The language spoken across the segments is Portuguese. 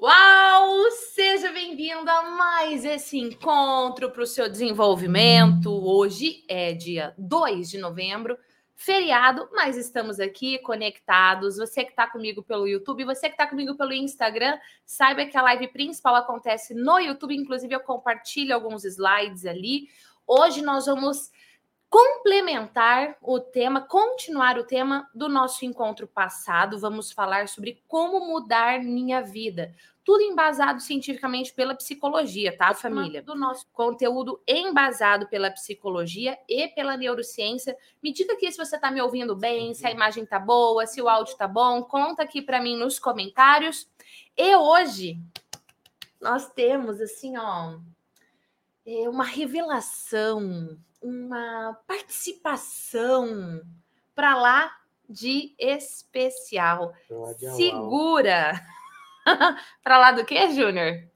Uau! Seja bem-vindo a mais esse encontro para o seu desenvolvimento. Hoje é dia 2 de novembro, feriado, mas estamos aqui conectados. Você que está comigo pelo YouTube, você que está comigo pelo Instagram, saiba que a live principal acontece no YouTube, inclusive eu compartilho alguns slides ali. Hoje nós vamos complementar o tema, continuar o tema do nosso encontro passado. Vamos falar sobre como mudar minha vida. Tudo embasado cientificamente pela psicologia, tá, família? Do nosso conteúdo embasado pela psicologia e pela neurociência. Me diga aqui se você está me ouvindo bem, se a imagem tá boa, se o áudio tá bom. Conta aqui para mim nos comentários. E hoje nós temos assim, ó, é uma revelação uma participação para lá de especial. De Segura! para lá do que, Júnior?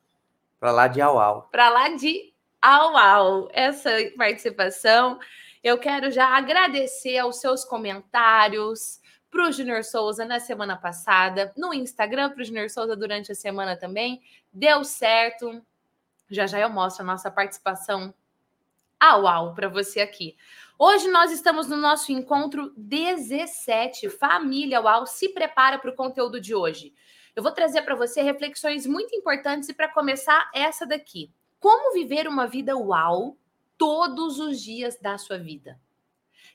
Para lá de Auau. Para lá de Auau. Essa participação. Eu quero já agradecer aos seus comentários para o Júnior Souza na semana passada, no Instagram para o Júnior Souza durante a semana também. Deu certo. Já já eu mostro a nossa participação au au para você aqui. Hoje nós estamos no nosso encontro 17. Família UAU se prepara para o conteúdo de hoje. Eu vou trazer para você reflexões muito importantes e para começar essa daqui. Como viver uma vida UAU todos os dias da sua vida?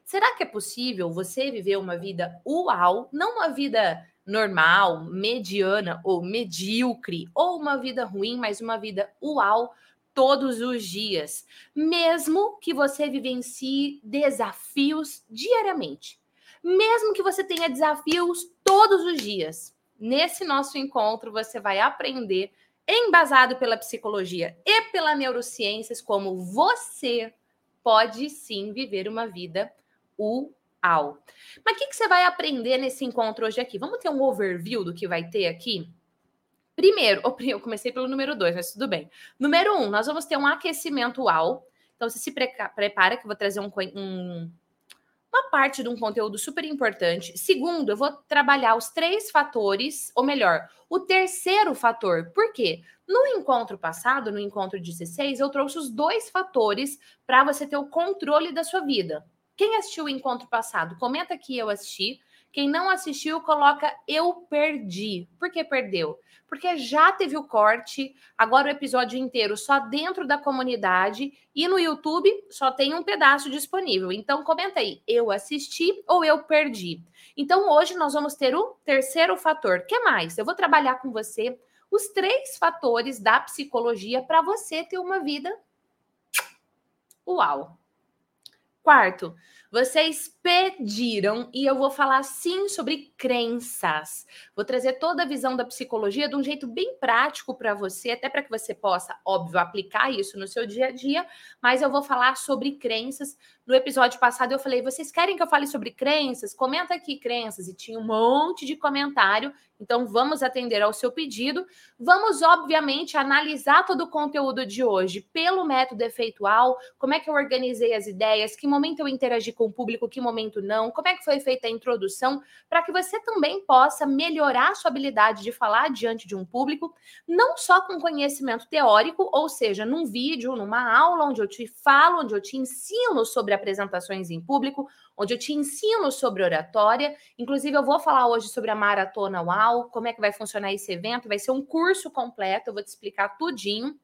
Será que é possível você viver uma vida UAU, não uma vida normal, mediana ou medíocre, ou uma vida ruim, mas uma vida UAU todos os dias, mesmo que você vivencie desafios diariamente. Mesmo que você tenha desafios todos os dias. Nesse nosso encontro, você vai aprender, embasado pela psicologia e pela neurociências, como você pode sim viver uma vida uau. Mas o que, que você vai aprender nesse encontro hoje aqui? Vamos ter um overview do que vai ter aqui? Primeiro, eu comecei pelo número dois, mas tudo bem. Número um, nós vamos ter um aquecimento UAU. Então, você se prepara que eu vou trazer um, um, uma parte de um conteúdo super importante. Segundo, eu vou trabalhar os três fatores, ou melhor, o terceiro fator. Por quê? No encontro passado, no encontro 16, eu trouxe os dois fatores para você ter o controle da sua vida. Quem assistiu o encontro passado, comenta aqui eu assisti. Quem não assistiu, coloca eu perdi. Por que perdeu? Porque já teve o corte, agora o episódio inteiro só dentro da comunidade e no YouTube só tem um pedaço disponível. Então comenta aí, eu assisti ou eu perdi. Então hoje nós vamos ter o terceiro fator. que mais? Eu vou trabalhar com você os três fatores da psicologia para você ter uma vida uau. Quarto, vocês pediram e eu vou falar sim sobre crenças. Vou trazer toda a visão da psicologia de um jeito bem prático para você, até para que você possa, óbvio, aplicar isso no seu dia a dia, mas eu vou falar sobre crenças. No episódio passado eu falei: "Vocês querem que eu fale sobre crenças? Comenta aqui crenças" e tinha um monte de comentário. Então vamos atender ao seu pedido. Vamos obviamente analisar todo o conteúdo de hoje pelo método efeitual, como é que eu organizei as ideias, que momento eu interagi com o público, que momento não, como é que foi feita a introdução, para que você também possa melhorar sua habilidade de falar diante de um público, não só com conhecimento teórico, ou seja, num vídeo, numa aula onde eu te falo, onde eu te ensino sobre apresentações em público, onde eu te ensino sobre oratória. Inclusive, eu vou falar hoje sobre a Maratona UAU, como é que vai funcionar esse evento, vai ser um curso completo, eu vou te explicar tudinho.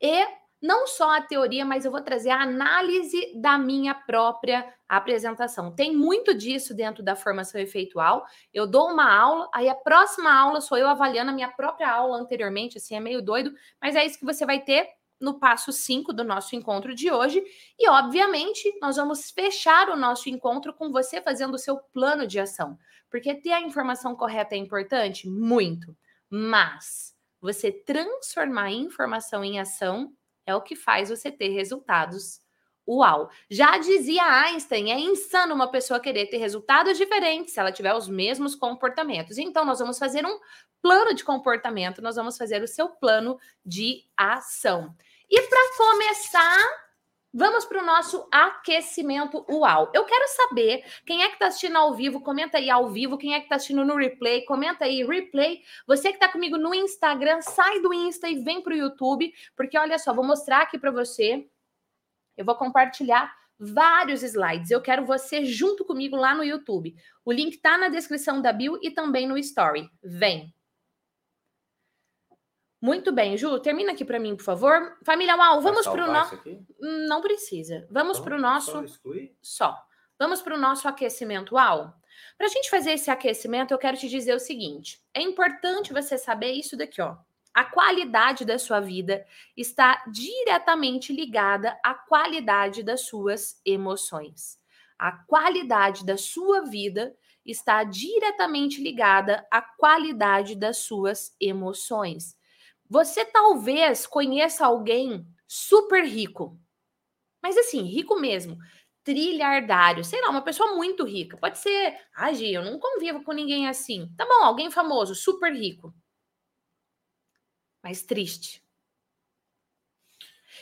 E não só a teoria, mas eu vou trazer a análise da minha própria apresentação. Tem muito disso dentro da formação efeitual. Eu dou uma aula, aí a próxima aula sou eu avaliando a minha própria aula anteriormente, assim, é meio doido, mas é isso que você vai ter no passo 5 do nosso encontro de hoje. E, obviamente, nós vamos fechar o nosso encontro com você fazendo o seu plano de ação. Porque ter a informação correta é importante? Muito. Mas você transformar a informação em ação é o que faz você ter resultados. Uau! Já dizia Einstein, é insano uma pessoa querer ter resultados diferentes se ela tiver os mesmos comportamentos. Então, nós vamos fazer um plano de comportamento, nós vamos fazer o seu plano de ação. E para começar, Vamos para o nosso aquecimento UAU. Eu quero saber quem é que está assistindo ao vivo, comenta aí ao vivo. Quem é que está assistindo no replay, comenta aí replay. Você que está comigo no Instagram, sai do Insta e vem para o YouTube, porque olha só, vou mostrar aqui para você. Eu vou compartilhar vários slides. Eu quero você junto comigo lá no YouTube. O link está na descrição da bio e também no Story. Vem! Muito bem, Ju, termina aqui para mim, por favor. Família Uau, vamos para o nosso. Não precisa. Vamos então, para o nosso. Só, só. Vamos para o nosso aquecimento Uau. Para a gente fazer esse aquecimento, eu quero te dizer o seguinte: é importante você saber isso daqui, ó. A qualidade da sua vida está diretamente ligada à qualidade das suas emoções. A qualidade da sua vida está diretamente ligada à qualidade das suas emoções. Você talvez conheça alguém super rico, mas assim, rico mesmo, trilhardário, sei lá, uma pessoa muito rica. Pode ser, ah, Gi, eu não convivo com ninguém assim. Tá bom, alguém famoso, super rico, mas triste.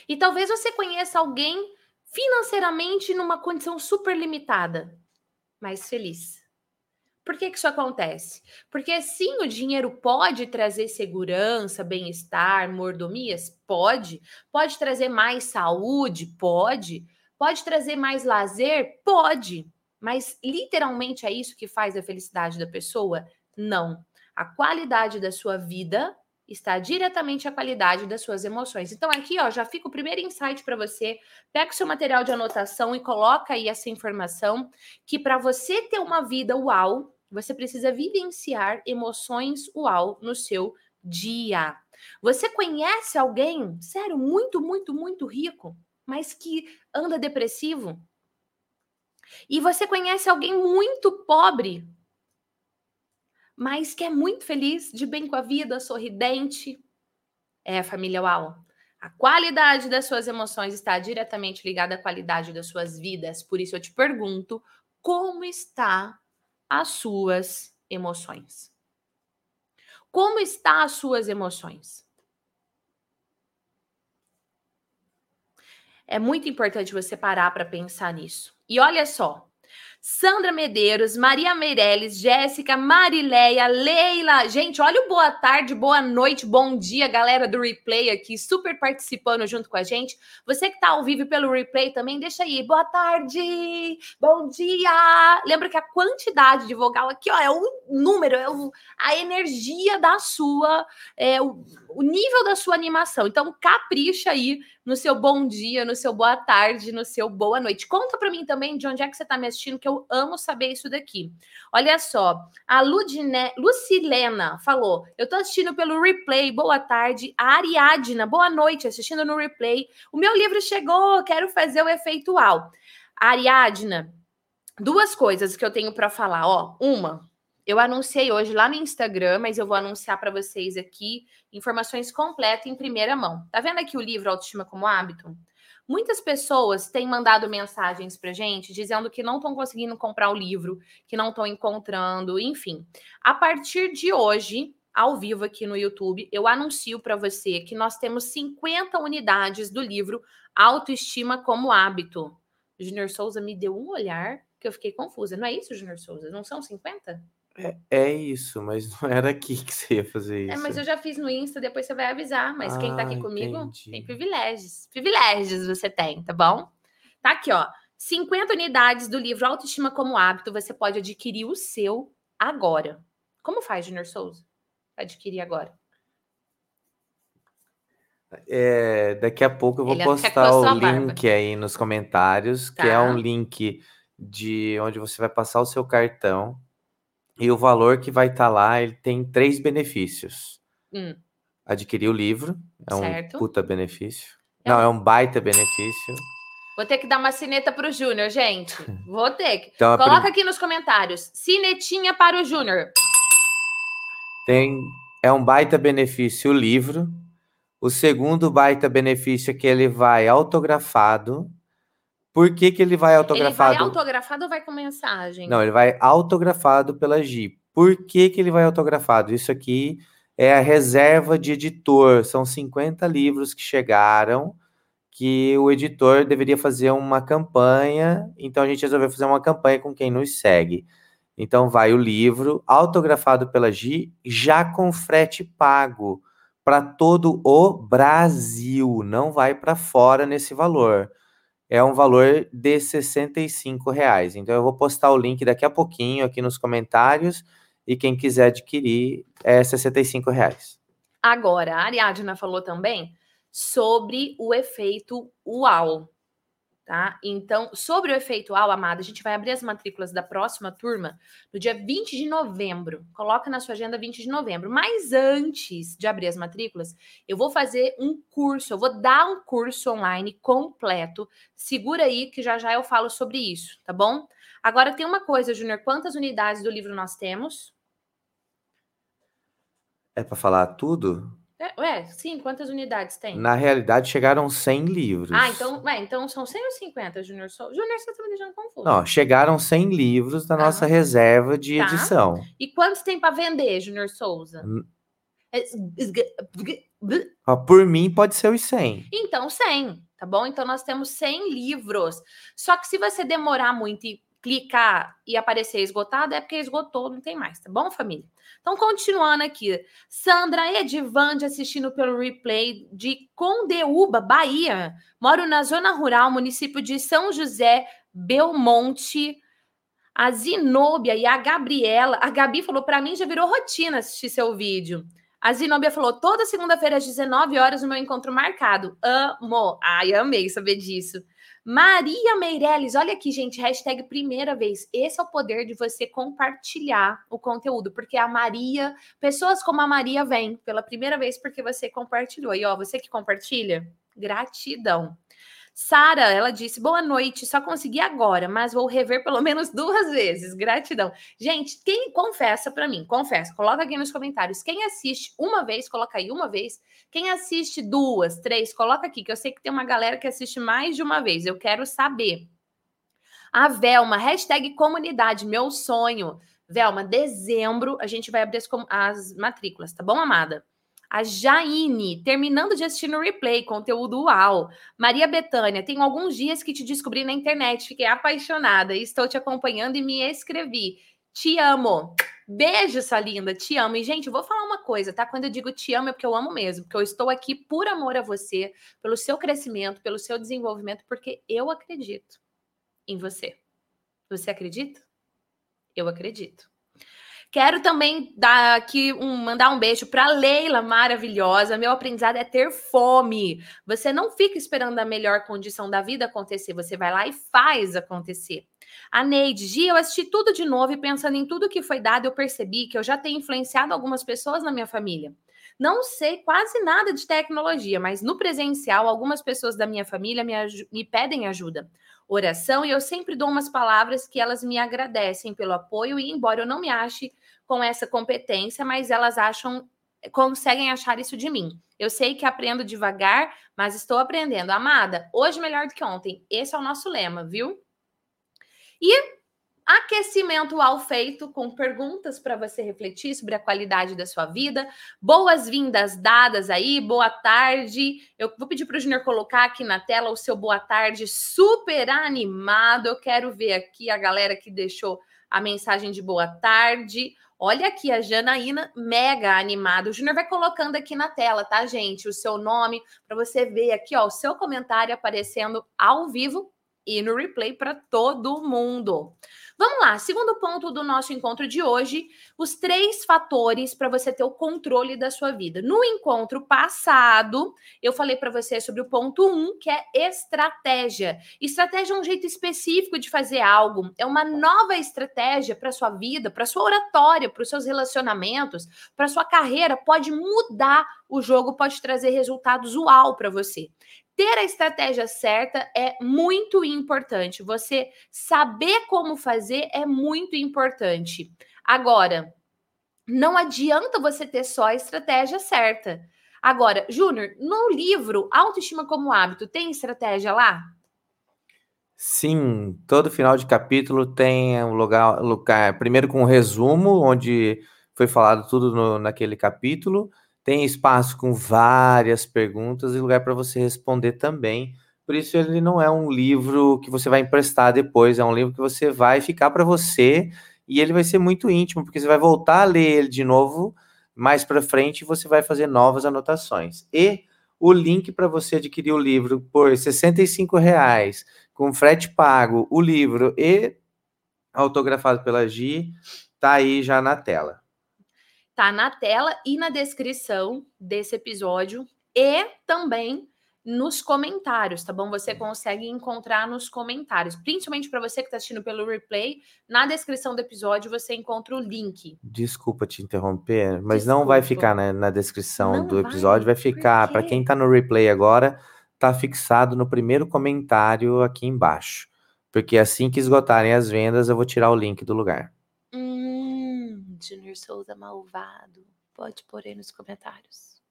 E talvez você conheça alguém financeiramente numa condição super limitada, mas feliz. Por que, que isso acontece? Porque sim, o dinheiro pode trazer segurança, bem-estar, mordomias? Pode. Pode trazer mais saúde? Pode. Pode trazer mais lazer? Pode. Mas literalmente é isso que faz a felicidade da pessoa? Não. A qualidade da sua vida está diretamente à qualidade das suas emoções. Então aqui, ó, já fica o primeiro insight para você. Pega o seu material de anotação e coloca aí essa informação que para você ter uma vida uau, você precisa vivenciar emoções uau no seu dia. Você conhece alguém, sério, muito, muito, muito rico, mas que anda depressivo? E você conhece alguém muito pobre, mas que é muito feliz, de bem com a vida, sorridente? É, família Uau. A qualidade das suas emoções está diretamente ligada à qualidade das suas vidas. Por isso eu te pergunto, como está as suas emoções. Como está as suas emoções? É muito importante você parar para pensar nisso. E olha só, Sandra Medeiros, Maria Meirelles, Jéssica, Marileia, Leila. Gente, olha o boa tarde, boa noite, bom dia, galera do replay aqui, super participando junto com a gente. Você que está ao vivo pelo replay também, deixa aí. Boa tarde, bom dia. Lembra que a quantidade de vogal aqui, ó, é o número, é o, a energia da sua, é o, o nível da sua animação. Então, capricha aí no seu bom dia, no seu boa tarde, no seu boa noite. Conta para mim também de onde é que você está me assistindo, que eu amo saber isso daqui. Olha só, a Ludine, Lucilena falou: eu estou assistindo pelo replay, boa tarde. A Ariadna, boa noite, assistindo no replay. O meu livro chegou, quero fazer o efeitual. Ariadna, duas coisas que eu tenho para falar. Ó, uma, eu anunciei hoje lá no Instagram, mas eu vou anunciar para vocês aqui informações completas em primeira mão. Tá vendo aqui o livro Autoestima como Hábito? Muitas pessoas têm mandado mensagens para gente dizendo que não estão conseguindo comprar o livro, que não estão encontrando, enfim. A partir de hoje, ao vivo aqui no YouTube, eu anuncio para você que nós temos 50 unidades do livro Autoestima como Hábito. O Junior Souza me deu um olhar que eu fiquei confusa. Não é isso, Junior Souza? Não são 50? É, é isso, mas não era aqui que você ia fazer isso. É, mas eu já fiz no Insta, depois você vai avisar. Mas quem tá aqui ah, comigo entendi. tem privilégios. Privilégios você tem, tá bom? Tá aqui, ó. 50 unidades do livro Autoestima como Hábito. Você pode adquirir o seu agora. Como faz, Junior Souza? Adquirir agora. É, daqui a pouco eu vou Ele postar o link aí nos comentários, tá. que é tá. um link de onde você vai passar o seu cartão e o valor que vai estar tá lá, ele tem três benefícios. Hum. Adquirir o livro, é certo. um puta benefício. É Não, é um baita benefício. Vou ter que dar uma cineta para o Júnior, gente. Vou ter que. Então, Coloca prim... aqui nos comentários. Cinetinha para o Júnior. Tem, é um baita benefício o livro. O segundo baita benefício é que ele vai autografado por que, que ele vai autografado? Ele vai autografado ou vai com mensagem? Não, ele vai autografado pela Gi. Por que, que ele vai autografado? Isso aqui é a reserva de editor. São 50 livros que chegaram que o editor deveria fazer uma campanha, então a gente resolveu fazer uma campanha com quem nos segue. Então vai o livro autografado pela Gi, já com frete pago para todo o Brasil, não vai para fora nesse valor. É um valor de 65 reais. Então eu vou postar o link daqui a pouquinho aqui nos comentários e quem quiser adquirir é 65 reais. Agora, a Ariadna falou também sobre o efeito UAU tá? Então, sobre o efeito UAU, amada, a gente vai abrir as matrículas da próxima turma no dia 20 de novembro. Coloca na sua agenda 20 de novembro. Mas antes de abrir as matrículas, eu vou fazer um curso, eu vou dar um curso online completo. Segura aí que já já eu falo sobre isso, tá bom? Agora tem uma coisa, Júnior, quantas unidades do livro nós temos? É para falar tudo? É, ué, sim, quantas unidades tem? Na realidade, chegaram 100 livros. Ah, então, ué, então são 100 ou 50, Júnior? Júnior, você está me deixando confuso. Não, chegaram 100 livros da ah, nossa reserva de tá. edição. E quantos tem para vender, Júnior Souza? É, por mim, pode ser os 100. Então, 100, tá bom? Então, nós temos 100 livros. Só que se você demorar muito e clicar e aparecer esgotado, é porque esgotou, não tem mais, tá bom, família? Então, continuando aqui. Sandra Edivande assistindo pelo replay de Condeúba, Bahia. Moro na zona rural, município de São José, Belmonte. A Zinôbia e a Gabriela. A Gabi falou: para mim já virou rotina assistir seu vídeo. A Zinobia falou: toda segunda-feira às 19 horas o meu encontro marcado. Amo. Ai, amei saber disso. Maria Meirelles, olha aqui, gente, hashtag primeira vez. Esse é o poder de você compartilhar o conteúdo, porque a Maria, pessoas como a Maria vêm pela primeira vez porque você compartilhou. E ó, você que compartilha, gratidão. Sara, ela disse: boa noite, só consegui agora, mas vou rever pelo menos duas vezes. Gratidão. Gente, quem confessa para mim, confessa, coloca aqui nos comentários. Quem assiste uma vez, coloca aí uma vez. Quem assiste duas, três, coloca aqui, que eu sei que tem uma galera que assiste mais de uma vez. Eu quero saber. A Velma, hashtag comunidade, meu sonho. Velma, dezembro a gente vai abrir as, as matrículas, tá bom, amada? A Jaine, terminando de assistir no replay, conteúdo uau. Maria Betânia, tenho alguns dias que te descobri na internet, fiquei apaixonada e estou te acompanhando e me escrevi. Te amo. Beijo, sua linda, te amo. E, gente, vou falar uma coisa, tá? Quando eu digo te amo, é porque eu amo mesmo, porque eu estou aqui por amor a você, pelo seu crescimento, pelo seu desenvolvimento, porque eu acredito em você. Você acredita? Eu acredito. Quero também dar aqui um, mandar um beijo para Leila, maravilhosa. Meu aprendizado é ter fome. Você não fica esperando a melhor condição da vida acontecer, você vai lá e faz acontecer. A Neide, Gia, eu assisti tudo de novo e pensando em tudo que foi dado, eu percebi que eu já tenho influenciado algumas pessoas na minha família. Não sei quase nada de tecnologia, mas no presencial, algumas pessoas da minha família me, me pedem ajuda oração e eu sempre dou umas palavras que elas me agradecem pelo apoio e embora eu não me ache com essa competência, mas elas acham, conseguem achar isso de mim. Eu sei que aprendo devagar, mas estou aprendendo. Amada, hoje melhor do que ontem. Esse é o nosso lema, viu? E aquecimento ao feito com perguntas para você refletir sobre a qualidade da sua vida. Boas-vindas dadas aí, boa tarde. Eu vou pedir para o Júnior colocar aqui na tela o seu boa tarde super animado. Eu quero ver aqui a galera que deixou a mensagem de boa tarde. Olha aqui a Janaína, mega animada. O Júnior vai colocando aqui na tela, tá, gente? O seu nome, para você ver aqui, ó, o seu comentário aparecendo ao vivo e no replay para todo mundo. Vamos lá, segundo ponto do nosso encontro de hoje, os três fatores para você ter o controle da sua vida. No encontro passado, eu falei para você sobre o ponto um, que é estratégia. Estratégia é um jeito específico de fazer algo, é uma nova estratégia para sua vida, para sua oratória, para os seus relacionamentos, para sua carreira, pode mudar o jogo, pode trazer resultados uau para você ter a estratégia certa é muito importante. Você saber como fazer é muito importante. Agora, não adianta você ter só a estratégia certa. Agora, Júnior, no livro Autoestima como Hábito, tem estratégia lá? Sim, todo final de capítulo tem um lugar, lugar primeiro com um resumo, onde foi falado tudo no, naquele capítulo, tem espaço com várias perguntas e lugar para você responder também Por isso ele não é um livro que você vai emprestar depois, é um livro que você vai ficar para você e ele vai ser muito íntimo, porque você vai voltar a ler ele de novo mais para frente e você vai fazer novas anotações. E o link para você adquirir o livro por R$ 65,00, com frete pago, o livro e autografado pela Gi, tá aí já na tela. Tá na tela e na descrição desse episódio e também nos comentários, tá bom? Você consegue encontrar nos comentários, principalmente para você que está assistindo pelo replay, na descrição do episódio você encontra o link. Desculpa te interromper, mas Desculpa. não vai ficar na, na descrição não do episódio, vai, vai ficar para quem está no replay agora, tá fixado no primeiro comentário aqui embaixo. Porque assim que esgotarem as vendas, eu vou tirar o link do lugar. Hum, Junior Souza malvado. Pode pôr aí nos comentários.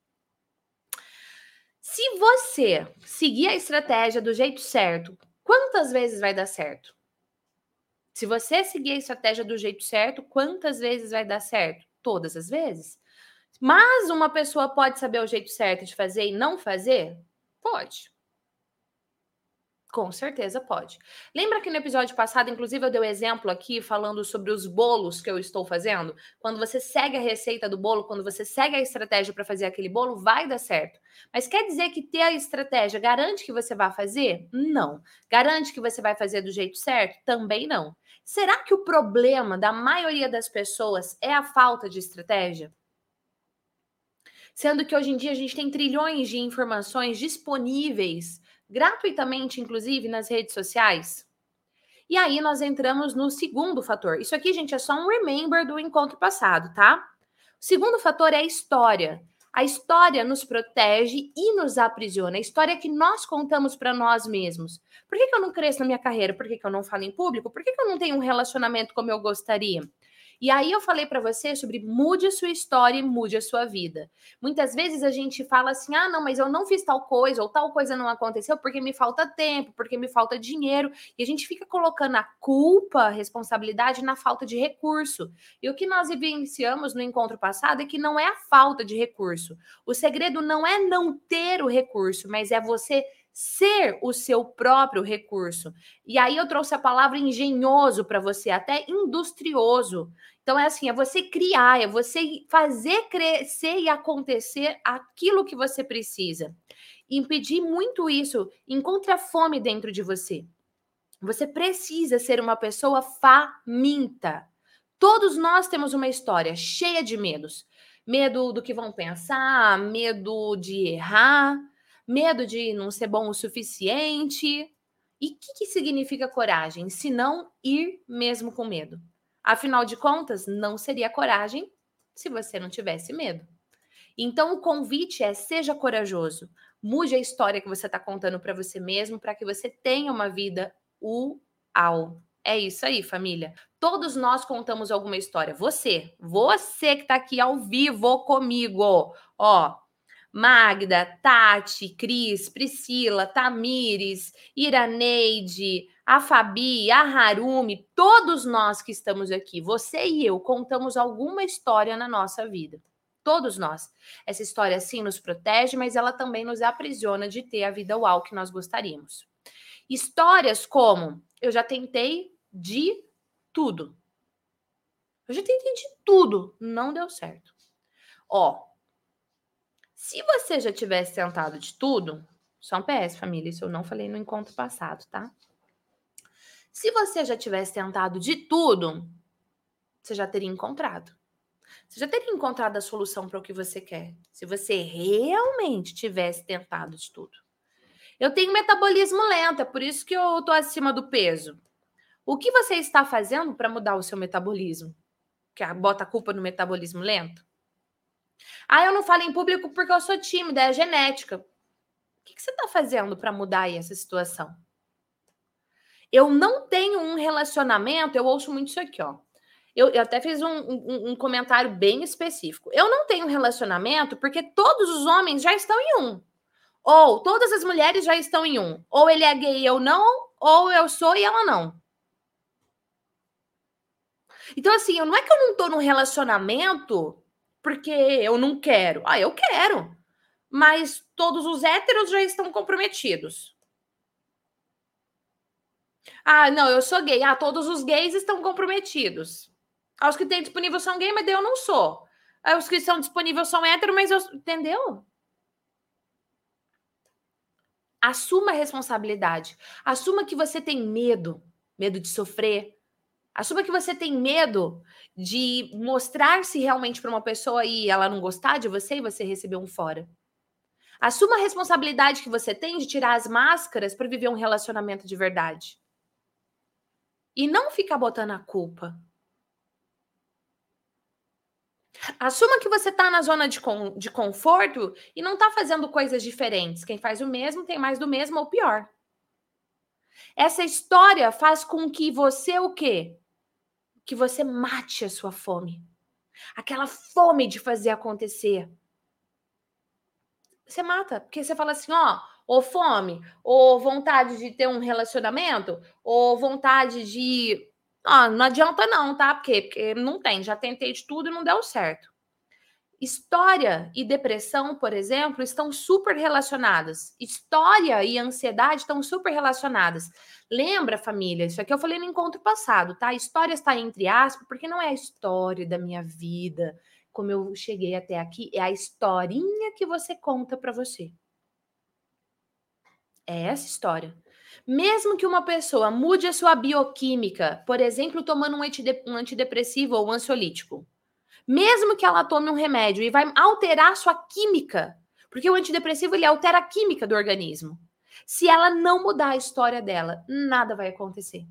Se você seguir a estratégia do jeito certo, quantas vezes vai dar certo? Se você seguir a estratégia do jeito certo, quantas vezes vai dar certo? Todas as vezes. Mas uma pessoa pode saber o jeito certo de fazer e não fazer? Pode. Com certeza pode. Lembra que no episódio passado, inclusive, eu dei o um exemplo aqui falando sobre os bolos que eu estou fazendo? Quando você segue a receita do bolo, quando você segue a estratégia para fazer aquele bolo, vai dar certo. Mas quer dizer que ter a estratégia garante que você vai fazer? Não. Garante que você vai fazer do jeito certo? Também não. Será que o problema da maioria das pessoas é a falta de estratégia? Sendo que hoje em dia a gente tem trilhões de informações disponíveis gratuitamente, inclusive, nas redes sociais. E aí nós entramos no segundo fator. Isso aqui, gente, é só um remember do encontro passado, tá? O segundo fator é a história. A história nos protege e nos aprisiona. A história que nós contamos para nós mesmos. Por que, que, eu não cresço na minha carreira? Por que, que eu não falo em público? Por que, que eu não tenho um relacionamento como eu gostaria? E aí eu falei para você sobre mude a sua história e mude a sua vida. Muitas vezes a gente fala assim: "Ah, não, mas eu não fiz tal coisa ou tal coisa não aconteceu porque me falta tempo, porque me falta dinheiro". E a gente fica colocando a culpa, a responsabilidade na falta de recurso. E o que nós evidenciamos no encontro passado é que não é a falta de recurso. O segredo não é não ter o recurso, mas é você ser o seu próprio recurso. E aí eu trouxe a palavra engenhoso para você, até industrioso. Então é assim, é você criar, é você fazer crescer e acontecer aquilo que você precisa. Impedir muito isso, encontre a fome dentro de você. Você precisa ser uma pessoa faminta. Todos nós temos uma história cheia de medos. Medo do que vão pensar, medo de errar, Medo de não ser bom o suficiente? E o que, que significa coragem, se não ir mesmo com medo? Afinal de contas, não seria coragem se você não tivesse medo. Então, o convite é: seja corajoso. Mude a história que você está contando para você mesmo, para que você tenha uma vida uau. É isso aí, família. Todos nós contamos alguma história. Você, você que está aqui ao vivo comigo, ó, Magda, Tati, Cris, Priscila, Tamires, Iraneide, a Fabi, a Harumi, todos nós que estamos aqui, você e eu, contamos alguma história na nossa vida. Todos nós. Essa história sim nos protege, mas ela também nos aprisiona de ter a vida uau que nós gostaríamos. Histórias como eu já tentei de tudo. Eu já tentei de tudo, não deu certo. Ó, se você já tivesse tentado de tudo, só um PS, família, isso eu não falei no encontro passado, tá? Se você já tivesse tentado de tudo, você já teria encontrado. Você já teria encontrado a solução para o que você quer. Se você realmente tivesse tentado de tudo. Eu tenho metabolismo lento, é por isso que eu tô acima do peso. O que você está fazendo para mudar o seu metabolismo? Que bota a culpa no metabolismo lento? Ah, eu não falo em público porque eu sou tímida, é genética. O que, você está fazendo para mudar essa situação? Eu não tenho um relacionamento, eu ouço muito isso aqui, ó. Eu, eu até fiz um, um, um, comentário bem específico. Eu não tenho um relacionamento porque todos os homens já estão em um. Ou todas as mulheres já estão em um. Ou ele é gay e eu não, ou eu sou e ela não. Então, assim, não é que eu não estou num relacionamento porque eu não quero. Ah, eu quero. Mas todos os héteros já estão comprometidos. Ah, não, eu sou gay. Ah, todos os gays estão comprometidos. Os que têm disponível são gay, mas eu não sou. Os que são disponíveis são hétero, mas eu. Entendeu? Assuma a responsabilidade. Assuma que você tem medo, medo de sofrer. Assuma que você tem medo de mostrar-se realmente para uma pessoa e ela não gostar de você e você receber um fora. Assuma a responsabilidade que você tem de tirar as máscaras para viver um relacionamento de verdade. E não ficar botando a culpa. Assuma que você está na zona de, com, de conforto e não está fazendo coisas diferentes. Quem faz o mesmo tem mais do mesmo ou pior. Essa história faz com que você o quê? Que você mate a sua fome. Aquela fome de fazer acontecer. Você mata, porque você fala assim, ó, ou fome, ou vontade de ter um relacionamento, ou vontade de ah, não adianta não, tá? Porque, porque não tem, já tentei de tudo e não deu certo. História e depressão, por exemplo, estão super relacionadas. História e ansiedade estão super relacionadas. Lembra, família? Isso aqui eu falei no encontro passado, tá? História está entre aspas, porque não é a história da minha vida, como eu cheguei até aqui, é a historinha que você conta para você. É essa história. Mesmo que uma pessoa mude a sua bioquímica, por exemplo, tomando um antidepressivo ou um ansiolítico, mesmo que ela tome um remédio e vai alterar sua química, porque o antidepressivo ele altera a química do organismo. Se ela não mudar a história dela, nada vai acontecer.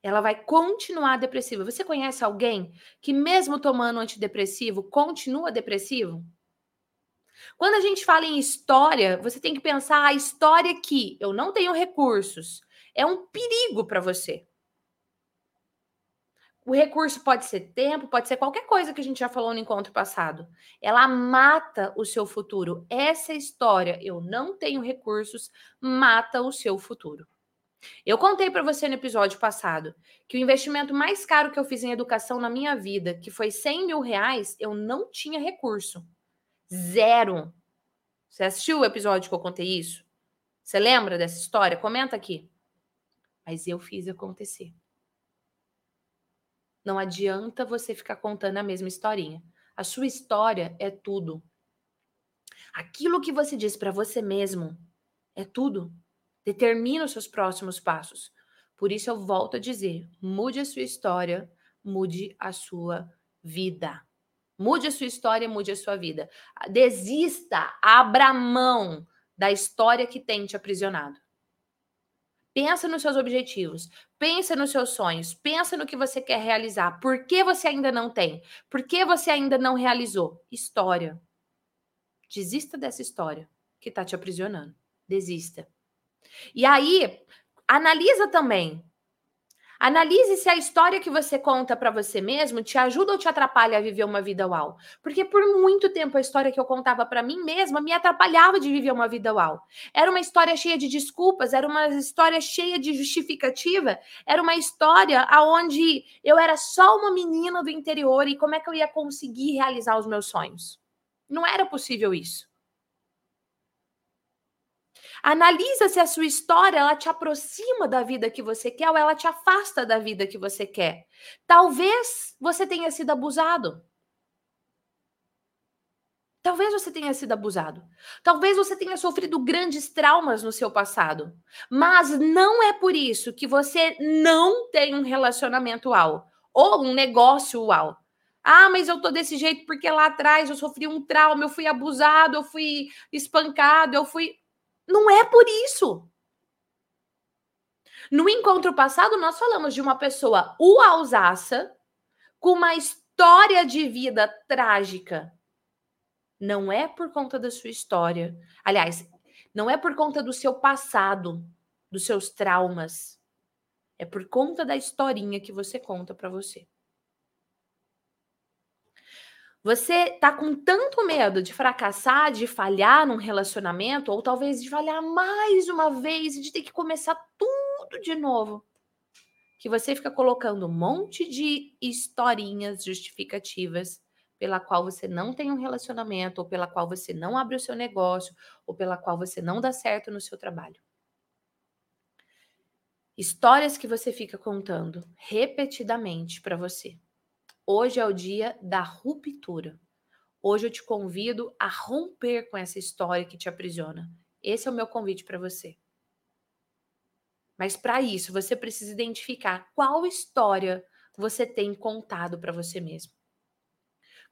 Ela vai continuar depressiva. Você conhece alguém que, mesmo tomando antidepressivo, continua depressivo? Quando a gente fala em história, você tem que pensar a história que eu não tenho recursos. É um perigo para você. O recurso pode ser tempo, pode ser qualquer coisa que a gente já falou no encontro passado. Ela mata o seu futuro. Essa história, eu não tenho recursos, mata o seu futuro. Eu contei para você no episódio passado que o investimento mais caro que eu fiz em educação na minha vida, que foi 100 mil reais, eu não tinha recurso. Zero. Você assistiu o episódio que eu contei isso? Você lembra dessa história? Comenta aqui. Mas eu fiz acontecer. Não adianta você ficar contando a mesma historinha. A sua história é tudo. Aquilo que você diz para você mesmo é tudo. Determina os seus próximos passos. Por isso eu volto a dizer: mude a sua história, mude a sua vida. Mude a sua história, mude a sua vida. Desista, abra mão da história que tem te aprisionado. Pensa nos seus objetivos, pensa nos seus sonhos, pensa no que você quer realizar. Por que você ainda não tem? Por que você ainda não realizou? História. Desista dessa história que está te aprisionando. Desista. E aí, analisa também Analise se a história que você conta para você mesmo te ajuda ou te atrapalha a viver uma vida uau. Porque por muito tempo a história que eu contava para mim mesma me atrapalhava de viver uma vida uau. Era uma história cheia de desculpas, era uma história cheia de justificativa, era uma história aonde eu era só uma menina do interior e como é que eu ia conseguir realizar os meus sonhos? Não era possível isso. Analisa se a sua história ela te aproxima da vida que você quer ou ela te afasta da vida que você quer. Talvez você tenha sido abusado. Talvez você tenha sido abusado. Talvez você tenha sofrido grandes traumas no seu passado. Mas não é por isso que você não tem um relacionamento uau ou um negócio uau. Ah, mas eu tô desse jeito porque lá atrás eu sofri um trauma, eu fui abusado, eu fui espancado, eu fui. Não é por isso. No encontro passado, nós falamos de uma pessoa uausaça com uma história de vida trágica. Não é por conta da sua história. Aliás, não é por conta do seu passado, dos seus traumas. É por conta da historinha que você conta para você. Você tá com tanto medo de fracassar, de falhar num relacionamento, ou talvez de falhar mais uma vez e de ter que começar tudo de novo, que você fica colocando um monte de historinhas justificativas pela qual você não tem um relacionamento, ou pela qual você não abre o seu negócio, ou pela qual você não dá certo no seu trabalho. Histórias que você fica contando repetidamente para você. Hoje é o dia da ruptura. Hoje eu te convido a romper com essa história que te aprisiona. Esse é o meu convite para você. Mas para isso, você precisa identificar qual história você tem contado para você mesmo.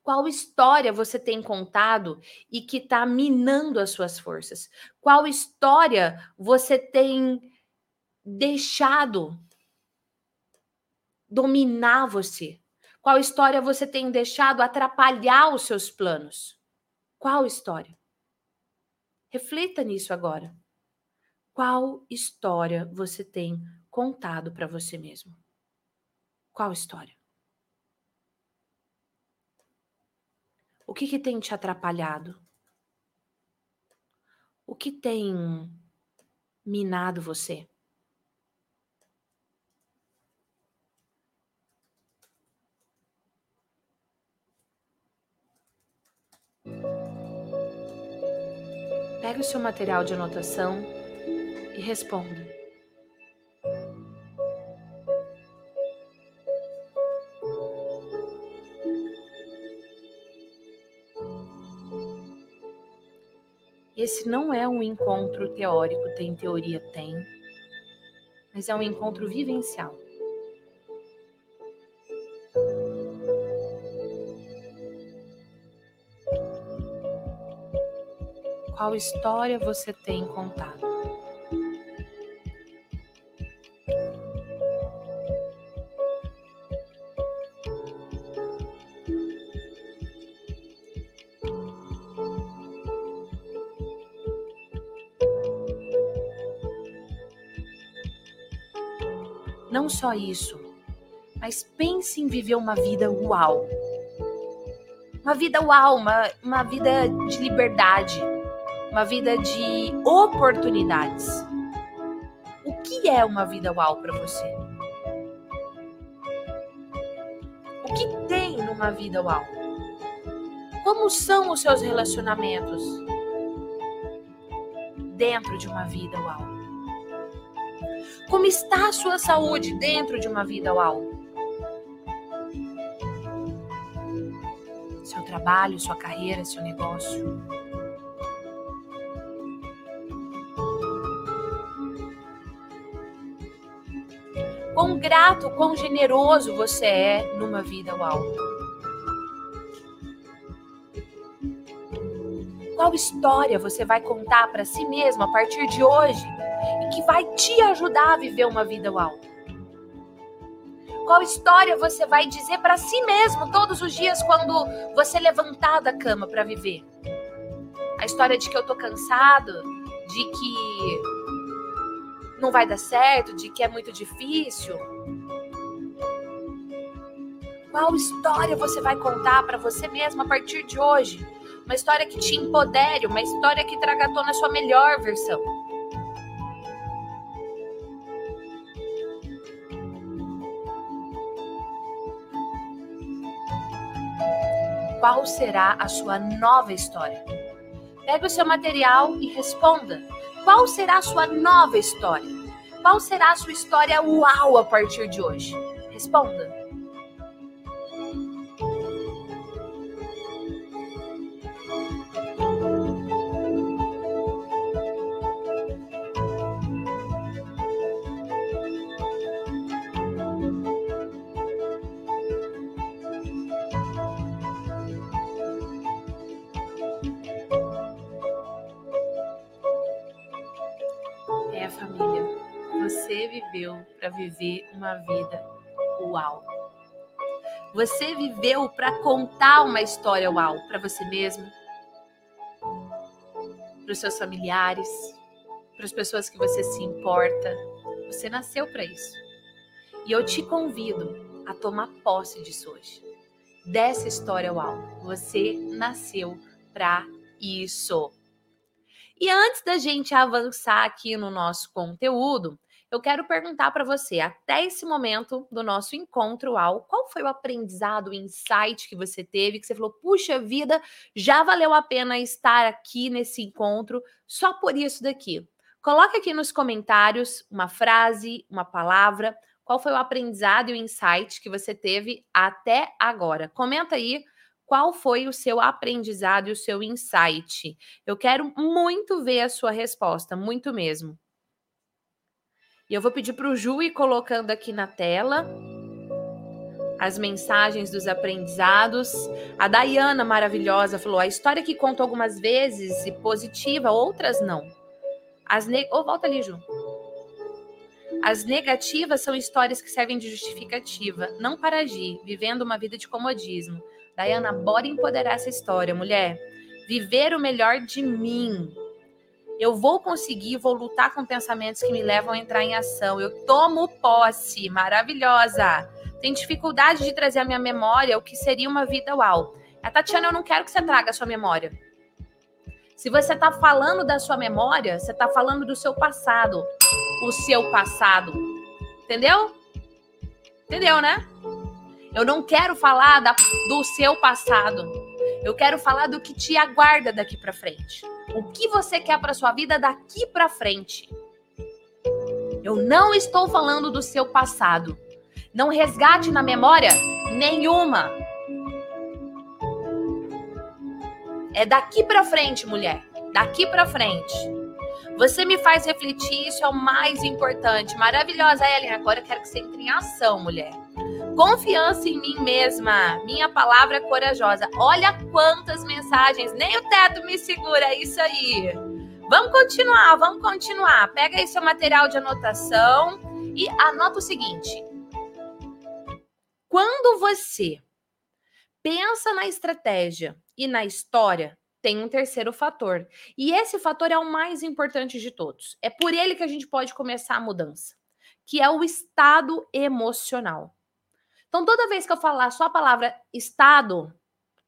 Qual história você tem contado e que está minando as suas forças? Qual história você tem deixado dominar você? Qual história você tem deixado atrapalhar os seus planos? Qual história? Reflita nisso agora. Qual história você tem contado para você mesmo? Qual história? O que, que tem te atrapalhado? O que tem minado você? Pegue o seu material de anotação e responda. Esse não é um encontro teórico, tem teoria, tem, mas é um encontro vivencial. Qual história você tem contado? Não só isso, mas pense em viver uma vida uau. Uma vida uau, uma, uma vida de liberdade uma vida de oportunidades. O que é uma vida uau para você? O que tem numa vida uau? Como são os seus relacionamentos dentro de uma vida uau? Como está a sua saúde dentro de uma vida uau? Seu trabalho, sua carreira, seu negócio. Quão grato, quão generoso você é numa vida uau. Qual história você vai contar para si mesmo a partir de hoje e que vai te ajudar a viver uma vida uau? Qual história você vai dizer para si mesmo todos os dias quando você levantar da cama para viver? A história de que eu tô cansado, de que não vai dar certo, de que é muito difícil? Qual história você vai contar para você mesmo a partir de hoje? Uma história que te empodere, uma história que traga à tona a sua melhor versão. Qual será a sua nova história? Pegue o seu material e responda qual será a sua nova história? Qual será a sua história uau a partir de hoje? Responda. Viver uma vida uau. Você viveu para contar uma história uau para você mesmo, para os seus familiares, para as pessoas que você se importa. Você nasceu para isso. E eu te convido a tomar posse disso hoje. Dessa história uau. Você nasceu para isso. E antes da gente avançar aqui no nosso conteúdo, eu quero perguntar para você, até esse momento do nosso encontro ao, qual foi o aprendizado, o insight que você teve, que você falou, puxa vida, já valeu a pena estar aqui nesse encontro só por isso daqui. Coloque aqui nos comentários uma frase, uma palavra, qual foi o aprendizado e o insight que você teve até agora. Comenta aí qual foi o seu aprendizado e o seu insight. Eu quero muito ver a sua resposta, muito mesmo. E eu vou pedir para o Ju ir colocando aqui na tela as mensagens dos aprendizados. A Dayana, maravilhosa, falou: a história que conto algumas vezes e positiva, outras não. As ne... oh, volta ali, Ju. As negativas são histórias que servem de justificativa, não para agir, vivendo uma vida de comodismo. Dayana, bora empoderar essa história, mulher. Viver o melhor de mim. Eu vou conseguir, vou lutar com pensamentos que me levam a entrar em ação. Eu tomo posse, maravilhosa. Tem dificuldade de trazer à minha memória o que seria uma vida uau. A Tatiana, eu não quero que você traga a sua memória. Se você está falando da sua memória, você está falando do seu passado. O seu passado. Entendeu? Entendeu, né? Eu não quero falar da, do seu passado. Eu quero falar do que te aguarda daqui para frente. O que você quer para sua vida daqui para frente. Eu não estou falando do seu passado. Não resgate na memória nenhuma. É daqui para frente, mulher. Daqui para frente. Você me faz refletir, isso é o mais importante. Maravilhosa, Ellen. Agora eu quero que você entre em ação, mulher. Confiança em mim mesma. Minha palavra é corajosa. Olha quantas mensagens. Nem o teto me segura. É isso aí. Vamos continuar, vamos continuar. Pega aí seu material de anotação e anota o seguinte: quando você pensa na estratégia e na história, tem um terceiro fator. E esse fator é o mais importante de todos. É por ele que a gente pode começar a mudança, que é o estado emocional. Então, toda vez que eu falar só a palavra estado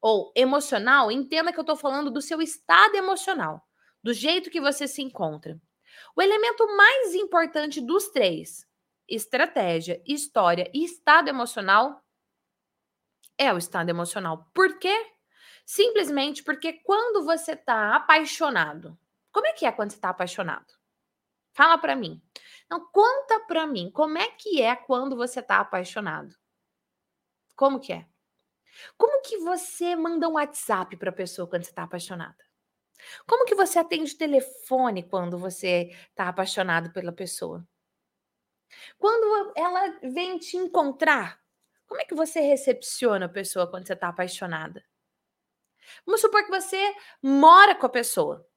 ou emocional, entenda que eu estou falando do seu estado emocional, do jeito que você se encontra. O elemento mais importante dos três estratégia, história e estado emocional é o estado emocional. Por quê? Simplesmente porque quando você está apaixonado, como é que é quando você está apaixonado? Fala para mim. Não, conta para mim, como é que é quando você está apaixonado? Como que é? Como que você manda um WhatsApp para a pessoa quando você está apaixonada? Como que você atende telefone quando você está apaixonado pela pessoa? Quando ela vem te encontrar, como é que você recepciona a pessoa quando você está apaixonada? Vamos supor que você mora com a pessoa.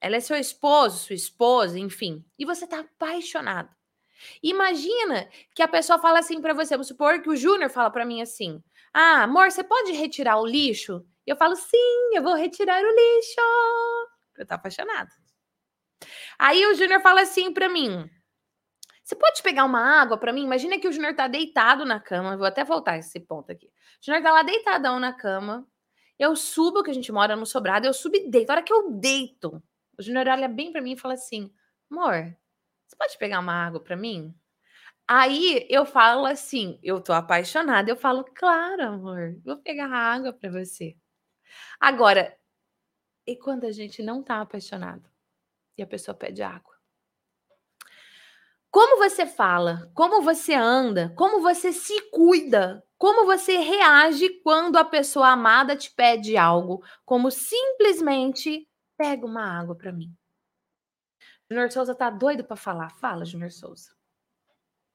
Ela é seu esposo, sua esposa, enfim, e você está apaixonado. Imagina que a pessoa fala assim para você, vamos supor que o Júnior fala para mim assim: "Ah, amor, você pode retirar o lixo?" Eu falo: "Sim, eu vou retirar o lixo." Eu tô apaixonado. Aí o Júnior fala assim para mim: você pode pegar uma água para mim? Imagina que o Júnior tá deitado na cama. Vou até voltar esse ponto aqui. O Júnior tá lá deitadão na cama. Eu subo, que a gente mora no sobrado, eu subo e deito. A hora que eu deito, o Júnior olha bem para mim e fala assim: amor, você pode pegar uma água para mim? Aí eu falo assim, eu tô apaixonada, eu falo, claro, amor, vou pegar água para você. Agora, e quando a gente não tá apaixonado e a pessoa pede água? Como você fala, como você anda, como você se cuida, como você reage quando a pessoa amada te pede algo, como simplesmente pega uma água para mim. Junior Souza tá doido para falar. Fala, Junior Souza.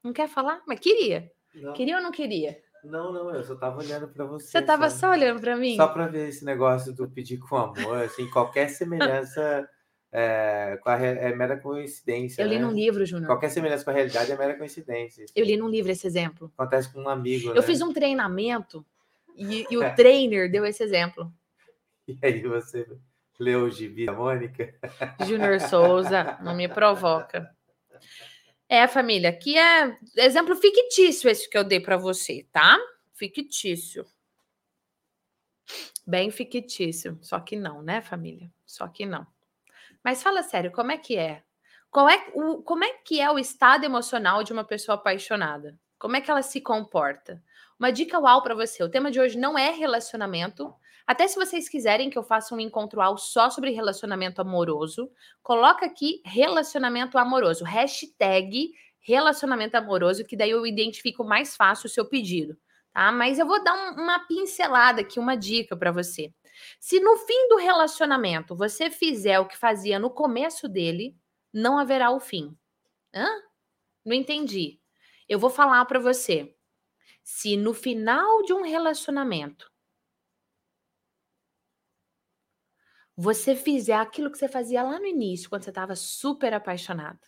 Não quer falar? Mas queria. Não. Queria ou não queria? Não, não, eu só tava olhando para você. Você tava só olhando para mim? Só para ver esse negócio do pedir com amor, assim, qualquer semelhança é, a, é mera coincidência. Eu li né? num livro, Júnior. Qualquer semelhança com a realidade é mera coincidência. Eu li num livro esse exemplo. Acontece com um amigo. Eu né? fiz um treinamento e, e o trainer deu esse exemplo. E aí você leu o Mônica? Júnior Souza, não me provoca. É, família, aqui é exemplo fictício esse que eu dei para você, tá? Fictício. Bem fictício. Só que não, né, família? Só que não. Mas fala sério, como é que é? Qual é o, como é que é o estado emocional de uma pessoa apaixonada? Como é que ela se comporta? Uma dica uau para você. O tema de hoje não é relacionamento, Até se vocês quiserem que eu faça um encontro ao só sobre relacionamento amoroso, coloca aqui relacionamento amoroso, hashtag relacionamento amoroso, que daí eu identifico mais fácil o seu pedido, tá? Mas eu vou dar um, uma pincelada aqui, uma dica para você. Se no fim do relacionamento você fizer o que fazia no começo dele, não haverá o fim. Hã? Não entendi. Eu vou falar para você. Se no final de um relacionamento você fizer aquilo que você fazia lá no início, quando você estava super apaixonado,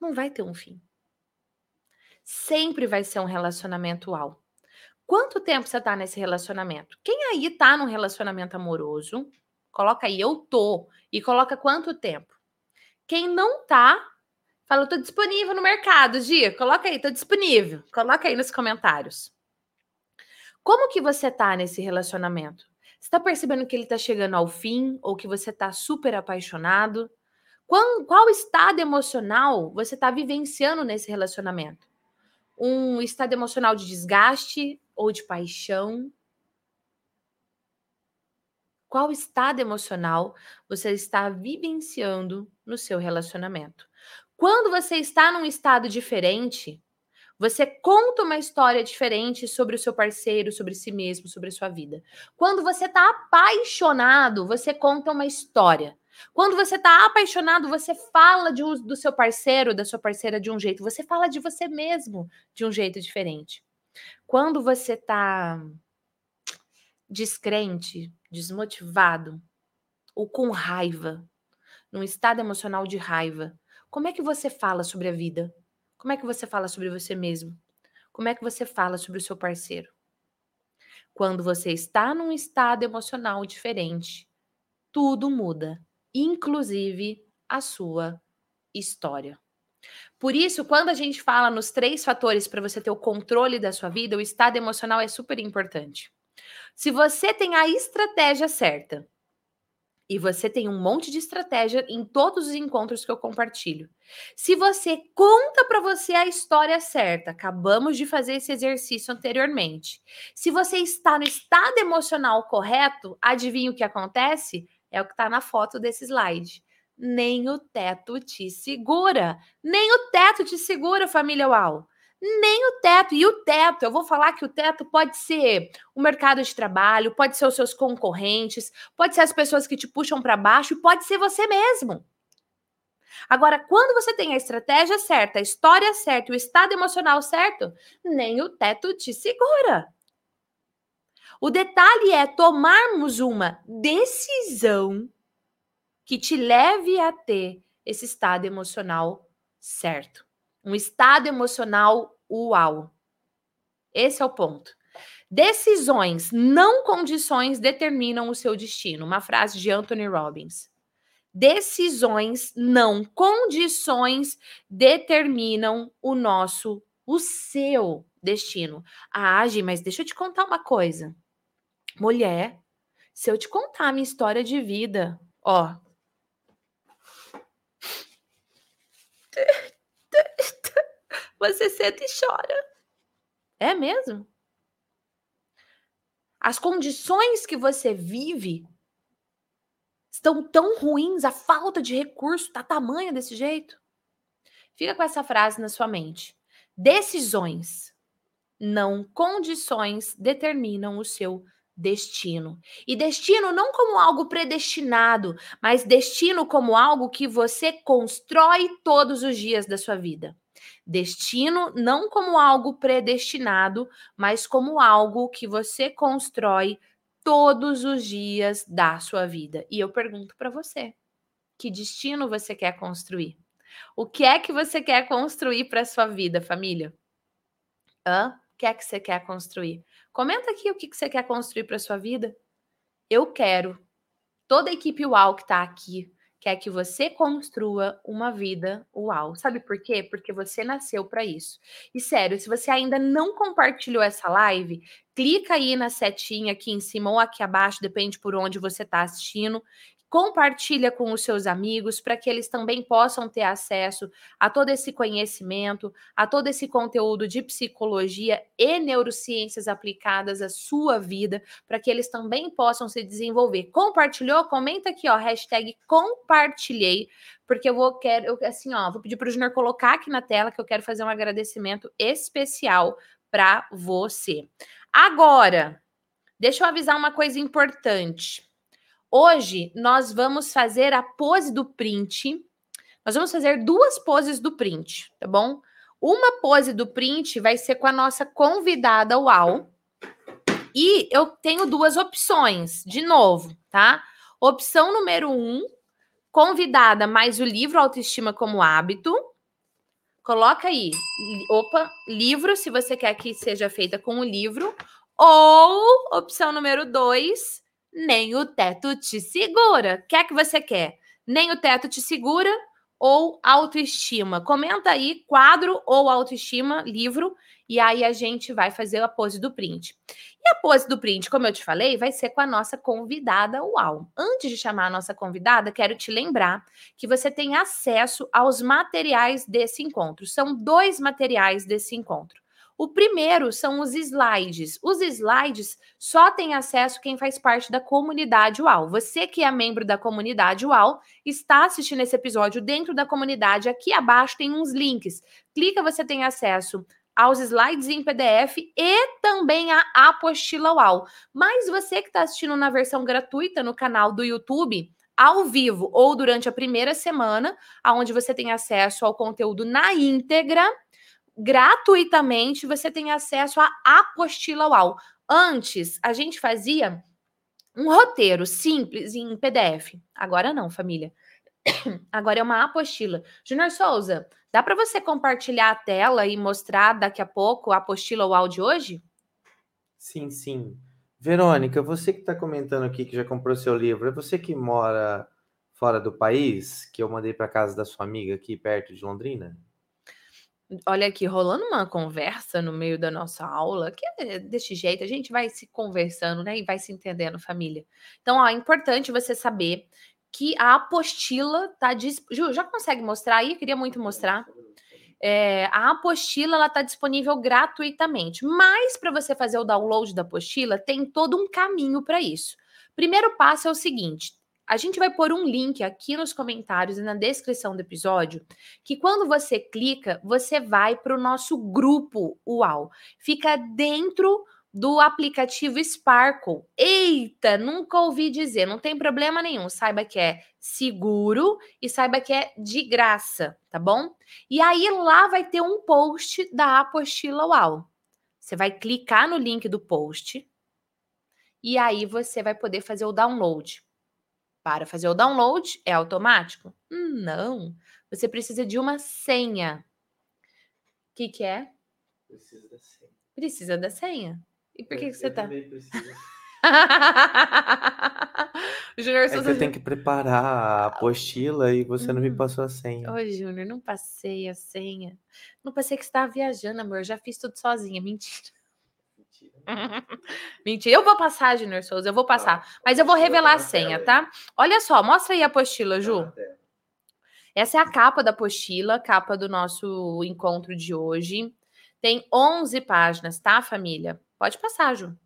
não vai ter um fim. Sempre vai ser um relacionamento uau. Quanto tempo você está nesse relacionamento? Quem aí está num relacionamento amoroso, coloca aí, eu tô, e coloca quanto tempo. Quem não tá, fala, eu tô disponível no mercado, Gia, coloca aí, tô disponível. Coloca aí nos comentários. Como que você tá nesse relacionamento? Você tá percebendo que ele tá chegando ao fim ou que você tá super apaixonado? Qual, qual estado emocional você está vivenciando nesse relacionamento? Um estado emocional de desgaste ou de paixão? Qual estado emocional você está vivenciando no seu relacionamento? Quando você está num estado diferente, você conta uma história diferente sobre o seu parceiro, sobre si mesmo, sobre a sua vida. Quando você está apaixonado, você conta uma história. Quando você está apaixonado, você fala de, do seu parceiro, da sua parceira de um jeito. Você fala de você mesmo de um jeito diferente. Quando você está descrente, desmotivado ou com raiva, num estado emocional de raiva, como é que você fala sobre a vida? Como é que você fala sobre você mesmo? Como é que você fala sobre o seu parceiro? Quando você está num estado emocional diferente, tudo muda inclusive a sua história. Por isso, quando a gente fala nos três fatores para você ter o controle da sua vida, o estado emocional é super importante. Se você tem a estratégia certa, e você tem um monte de estratégia em todos os encontros que eu compartilho. Se você conta para você a história certa, acabamos de fazer esse exercício anteriormente. Se você está no estado emocional correto, adivinha o que acontece? É o que está na foto desse slide. Nem o teto te segura. Nem o teto te segura, família UAU. Nem o teto. E o teto, eu vou falar que o teto pode ser o mercado de trabalho, pode ser os seus concorrentes, pode ser as pessoas que te puxam para baixo e pode ser você mesmo. Agora, quando você tem a estratégia certa, a história certa, o estado emocional certo, nem o teto te segura. O detalhe é tomarmos uma decisão que te leve a ter esse estado emocional certo. Um estado emocional uau. Esse é o ponto. Decisões, não condições, determinam o seu destino. Uma frase de Anthony Robbins. Decisões, não condições, determinam o nosso, o seu destino. Ah, Agi, mas deixa eu te contar uma coisa. Mulher, se eu te contar a minha história de vida, ó. Você senta e chora. É mesmo? As condições que você vive estão tão ruins, a falta de recurso tá tamanha desse jeito. Fica com essa frase na sua mente. Decisões, não condições, determinam o seu destino. E destino não como algo predestinado, mas destino como algo que você constrói todos os dias da sua vida. Destino não como algo predestinado, mas como algo que você constrói todos os dias da sua vida. E eu pergunto para você: que destino você quer construir? O que é que você quer construir para sua vida, família? Hã? O que é que você quer construir? Comenta aqui o que você quer construir para sua vida. Eu quero. Toda a equipe UAU que está aqui quer que você construa uma vida UAU. Sabe por quê? Porque você nasceu para isso. E sério, se você ainda não compartilhou essa live, clica aí na setinha aqui em cima ou aqui abaixo, depende por onde você está assistindo compartilha com os seus amigos para que eles também possam ter acesso a todo esse conhecimento, a todo esse conteúdo de psicologia e neurociências aplicadas à sua vida, para que eles também possam se desenvolver. Compartilhou? Comenta aqui, ó, hashtag compartilhei, porque eu vou quero, eu, assim, ó, vou pedir para o Junior colocar aqui na tela que eu quero fazer um agradecimento especial para você. Agora, deixa eu avisar uma coisa importante. Hoje nós vamos fazer a pose do print. Nós vamos fazer duas poses do print, tá bom? Uma pose do print vai ser com a nossa convidada UAU. E eu tenho duas opções, de novo, tá? Opção número um, convidada mais o livro Autoestima como Hábito. Coloca aí, opa, livro, se você quer que seja feita com o livro. Ou opção número dois, nem o teto te segura. O que é que você quer? Nem o teto te segura ou autoestima? Comenta aí, quadro ou autoestima, livro, e aí a gente vai fazer a pose do print. E a pose do print, como eu te falei, vai ser com a nossa convidada UAU. Antes de chamar a nossa convidada, quero te lembrar que você tem acesso aos materiais desse encontro. São dois materiais desse encontro. O primeiro são os slides. Os slides só tem acesso quem faz parte da comunidade UAU. Você que é membro da comunidade UAU, está assistindo esse episódio dentro da comunidade. Aqui abaixo tem uns links. Clica, você tem acesso aos slides em PDF e também a apostila UAU. Mas você que está assistindo na versão gratuita no canal do YouTube, ao vivo ou durante a primeira semana, aonde você tem acesso ao conteúdo na íntegra, gratuitamente você tem acesso à apostila UAU. Antes, a gente fazia um roteiro simples em PDF. Agora não, família. Agora é uma apostila. Junior Souza, dá para você compartilhar a tela e mostrar daqui a pouco a apostila UAU de hoje? Sim, sim. Verônica, você que está comentando aqui que já comprou seu livro, é você que mora fora do país, que eu mandei para casa da sua amiga aqui perto de Londrina? Olha aqui, rolando uma conversa no meio da nossa aula, que é desse jeito, a gente vai se conversando, né, e vai se entendendo, família. Então, ó, é importante você saber que a apostila tá disponível. Ju, já consegue mostrar aí? Queria muito mostrar. É, a apostila ela está disponível gratuitamente, mas para você fazer o download da apostila, tem todo um caminho para isso. Primeiro passo é o seguinte: a gente vai pôr um link aqui nos comentários e na descrição do episódio, que quando você clica, você vai para o nosso grupo UAU. Fica dentro do aplicativo Sparkle. Eita, nunca ouvi dizer, não tem problema nenhum. Saiba que é seguro e saiba que é de graça, tá bom? E aí lá vai ter um post da apostila UAU. Você vai clicar no link do post e aí você vai poder fazer o download. Para fazer o download, é automático? Não. Você precisa de uma senha. O que, que é? Precisa da senha. Precisa da senha. E por que, eu, que você eu tá? O Júnior é Souza. Você tem que preparar a apostila e você não me uhum. passou a senha. Ô, Júnior, não passei a senha. Não passei que você estava viajando, amor. Eu já fiz tudo sozinha. Mentira. Mentira, eu vou passar, Junior Souza, eu vou passar. Tá. Mas eu vou revelar a senha, tá? Olha só, mostra aí a apostila, Ju. Essa é a capa da apostila, capa do nosso encontro de hoje. Tem 11 páginas, tá, família? Pode passar, Ju.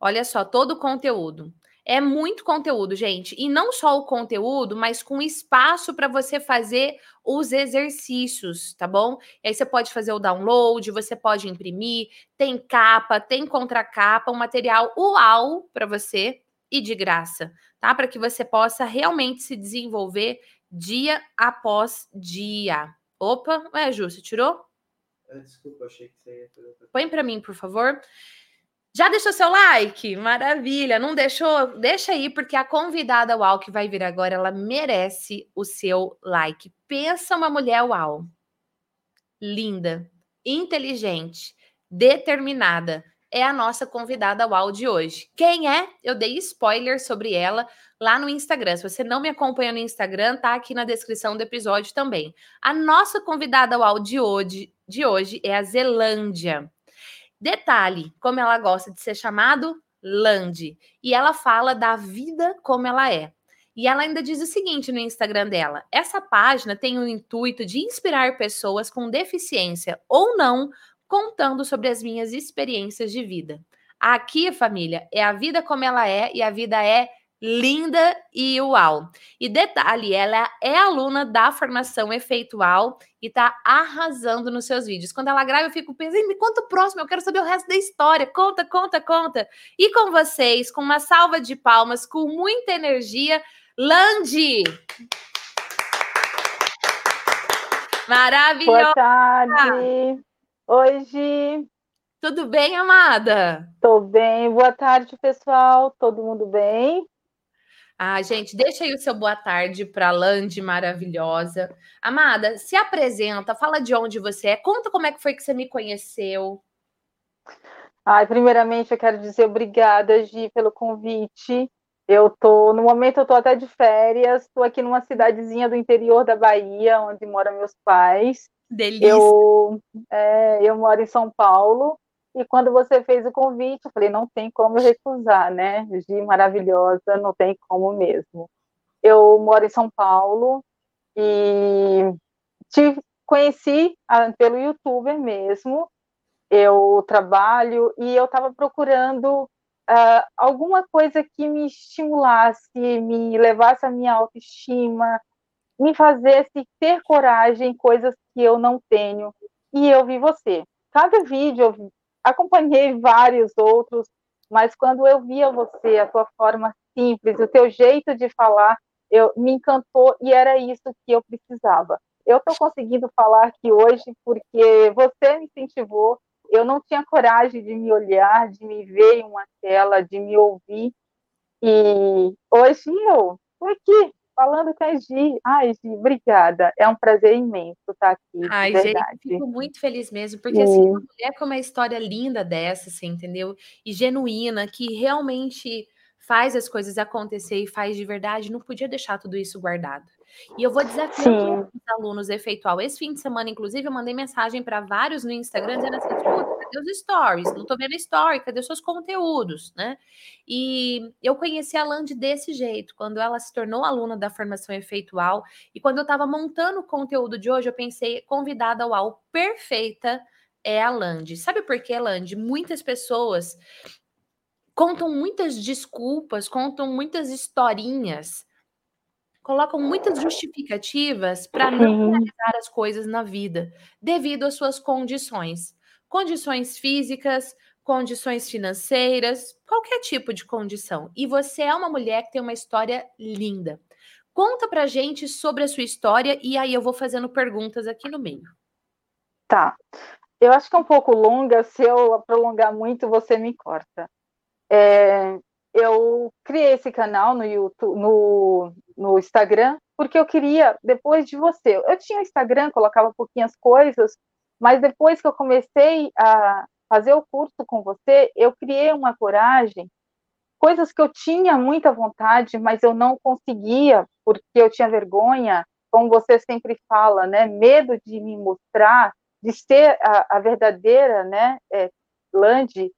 Olha só, todo o conteúdo. É muito conteúdo, gente. E não só o conteúdo, mas com espaço para você fazer os exercícios, tá bom? E aí você pode fazer o download, você pode imprimir, tem capa, tem contracapa, um material uau para você e de graça, tá? Para que você possa realmente se desenvolver dia após dia. Opa, é, Ju, você tirou? Ah, desculpa, achei que você ia fazer. Põe para mim, por favor. Já deixou seu like? Maravilha. Não deixou? Deixa aí, porque a convidada UAU que vai vir agora, ela merece o seu like. Pensa uma mulher UAU. Linda, inteligente, determinada. É a nossa convidada UAU de hoje. Quem é? Eu dei spoiler sobre ela lá no Instagram. Se você não me acompanha no Instagram, tá aqui na descrição do episódio também. A nossa convidada UAU de hoje, de hoje é a Zelândia. Detalhe, como ela gosta de ser chamado Land, e ela fala da vida como ela é. E ela ainda diz o seguinte no Instagram dela: essa página tem o intuito de inspirar pessoas com deficiência ou não, contando sobre as minhas experiências de vida. Aqui, família, é a vida como ela é e a vida é linda e uau. E detalhe, ela é aluna da formação efeitual e tá arrasando nos seus vídeos. Quando ela grava, eu fico pensando, me conta o próximo, eu quero saber o resto da história. Conta, conta, conta. E com vocês, com uma salva de palmas, com muita energia, Landi. Maravilhosa. Boa tarde. Hoje tudo bem, amada? Tô bem. Boa tarde, pessoal. Todo mundo bem? Ah, gente, deixa aí o seu boa tarde para a Lande maravilhosa. Amada, se apresenta, fala de onde você é, conta como é que foi que você me conheceu. Ai, primeiramente eu quero dizer obrigada, Gi, pelo convite. Eu tô, no momento eu tô até de férias, estou aqui numa cidadezinha do interior da Bahia, onde moram meus pais. Delícia. Eu, é, eu moro em São Paulo e quando você fez o convite, eu falei, não tem como recusar, né? Gi maravilhosa, não tem como mesmo. Eu moro em São Paulo e te conheci ah, pelo youtuber mesmo. Eu trabalho e eu estava procurando uh, alguma coisa que me estimulasse, me levasse a minha autoestima, me fazesse ter coragem, coisas que eu não tenho. E eu vi você. Cada vídeo eu acompanhei vários outros, mas quando eu via você, a tua forma simples, o teu jeito de falar, eu me encantou e era isso que eu precisava. Eu estou conseguindo falar aqui hoje porque você me incentivou. Eu não tinha coragem de me olhar, de me ver em uma tela, de me ouvir. E hoje eu estou aqui falando com a Gi. Ai, Gi, obrigada. É um prazer imenso estar aqui. Ai, verdade. Gi, fico muito feliz mesmo, porque assim, uma mulher com uma história linda dessa, assim, entendeu? E genuína, que realmente faz as coisas acontecer e faz de verdade, não podia deixar tudo isso guardado. E eu vou desafiar os alunos efeitual. Esse fim de semana, inclusive, eu mandei mensagem para vários no Instagram dizendo assim: cadê os stories? Não estou vendo story, cadê os seus conteúdos, né? E eu conheci a Land desse jeito, quando ela se tornou aluna da formação efeitual. E quando eu estava montando o conteúdo de hoje, eu pensei, convidada UAU perfeita é a Land. Sabe por quê, Land? Muitas pessoas contam muitas desculpas, contam muitas historinhas colocam muitas justificativas para não realizar as coisas na vida, devido às suas condições. Condições físicas, condições financeiras, qualquer tipo de condição. E você é uma mulher que tem uma história linda. Conta pra gente sobre a sua história e aí eu vou fazendo perguntas aqui no meio. Tá. Eu acho que é um pouco longa, se eu prolongar muito, você me corta. É, eu criei esse canal no YouTube, no, no Instagram, porque eu queria, depois de você, eu tinha Instagram, colocava pouquinhas coisas, mas depois que eu comecei a fazer o curso com você, eu criei uma coragem, coisas que eu tinha muita vontade, mas eu não conseguia, porque eu tinha vergonha, como você sempre fala, né, medo de me mostrar, de ser a, a verdadeira, né, é, Lande,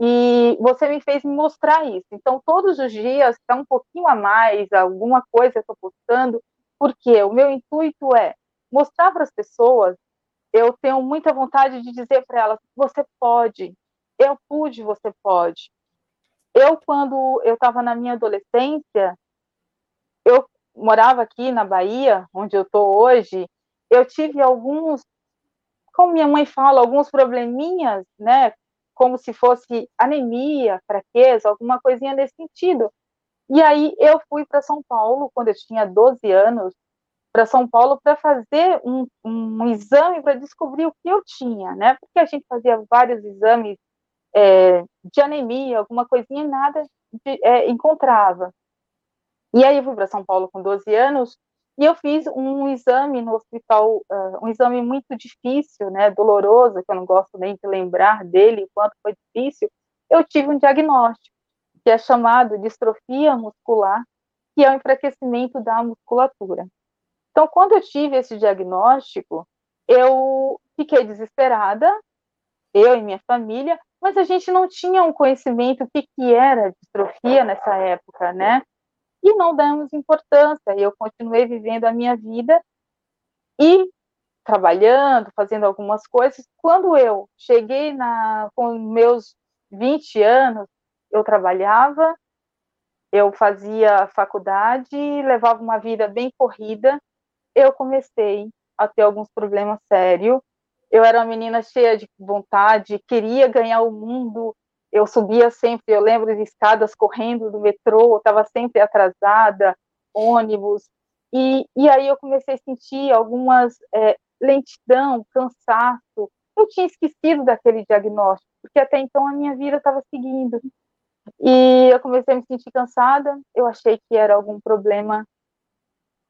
e você me fez me mostrar isso. Então, todos os dias está um pouquinho a mais, alguma coisa eu estou postando, porque o meu intuito é mostrar para as pessoas. Eu tenho muita vontade de dizer para elas: você pode, eu pude, você pode. Eu, quando eu estava na minha adolescência, eu morava aqui na Bahia, onde eu estou hoje, eu tive alguns, como minha mãe fala, alguns probleminhas, né, como se fosse anemia, fraqueza, alguma coisinha nesse sentido. E aí eu fui para São Paulo, quando eu tinha 12 anos, para São Paulo para fazer um, um exame para descobrir o que eu tinha, né? Porque a gente fazia vários exames é, de anemia, alguma coisinha, e nada de, é, encontrava. E aí eu fui para São Paulo com 12 anos e eu fiz um exame no hospital, uh, um exame muito difícil, né, doloroso, que eu não gosto nem de lembrar dele, o quanto foi difícil. Eu tive um diagnóstico, que é chamado distrofia muscular, que é o enfraquecimento da musculatura. Então, quando eu tive esse diagnóstico, eu fiquei desesperada, eu e minha família, mas a gente não tinha um conhecimento do que, que era distrofia nessa época, né? e não damos importância. Eu continuei vivendo a minha vida e trabalhando, fazendo algumas coisas. Quando eu cheguei na, com meus 20 anos, eu trabalhava, eu fazia faculdade, levava uma vida bem corrida. Eu comecei a ter alguns problemas sérios. Eu era uma menina cheia de vontade, queria ganhar o mundo. Eu subia sempre, eu lembro de escadas correndo do metrô, estava sempre atrasada, ônibus. E, e aí eu comecei a sentir algumas é, lentidão, cansaço. Eu tinha esquecido daquele diagnóstico, porque até então a minha vida estava seguindo. E eu comecei a me sentir cansada, eu achei que era algum problema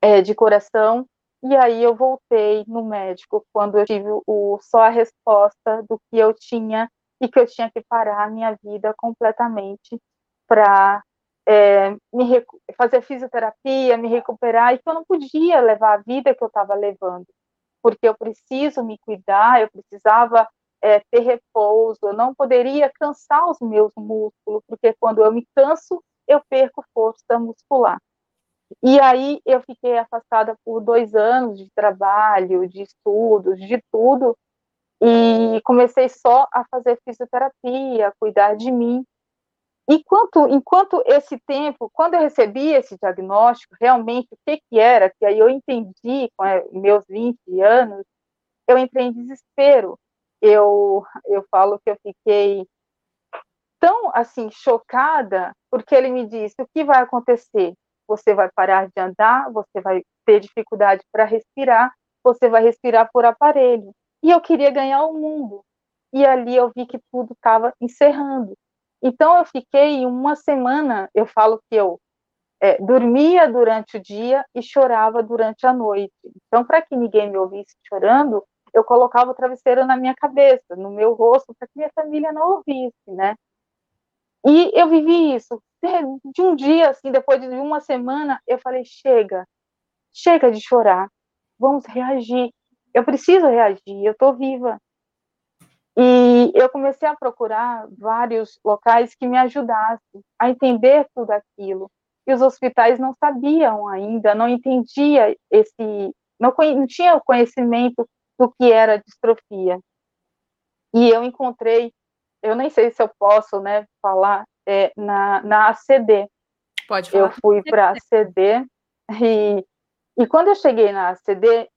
é, de coração, e aí eu voltei no médico quando eu tive o, só a resposta do que eu tinha e que eu tinha que parar a minha vida completamente para é, me fazer fisioterapia, me recuperar, e que eu não podia levar a vida que eu estava levando porque eu preciso me cuidar, eu precisava é, ter repouso, eu não poderia cansar os meus músculos, porque quando eu me canso, eu perco força muscular. E aí eu fiquei afastada por dois anos de trabalho, de estudos, de tudo, e comecei só a fazer fisioterapia, cuidar de mim, Enquanto, enquanto esse tempo, quando eu recebi esse diagnóstico, realmente o que, que era, que aí eu entendi com eh, meus 20 anos, eu entrei em desespero. Eu, eu falo que eu fiquei tão assim chocada, porque ele me disse: o que vai acontecer? Você vai parar de andar, você vai ter dificuldade para respirar, você vai respirar por aparelho. E eu queria ganhar o mundo. E ali eu vi que tudo estava encerrando. Então, eu fiquei uma semana, eu falo que eu é, dormia durante o dia e chorava durante a noite. Então, para que ninguém me ouvisse chorando, eu colocava o travesseiro na minha cabeça, no meu rosto, para que minha família não ouvisse, né? E eu vivi isso. De um dia, assim, depois de uma semana, eu falei: chega, chega de chorar, vamos reagir. Eu preciso reagir, eu estou viva. E eu comecei a procurar vários locais que me ajudassem a entender tudo aquilo. E os hospitais não sabiam ainda, não entendia esse, não, não tinha o conhecimento do que era distrofia. E eu encontrei, eu nem sei se eu posso, né, falar é, na, na ACD. Pode falar. Eu fui para a ACD e, e quando eu cheguei na ACD,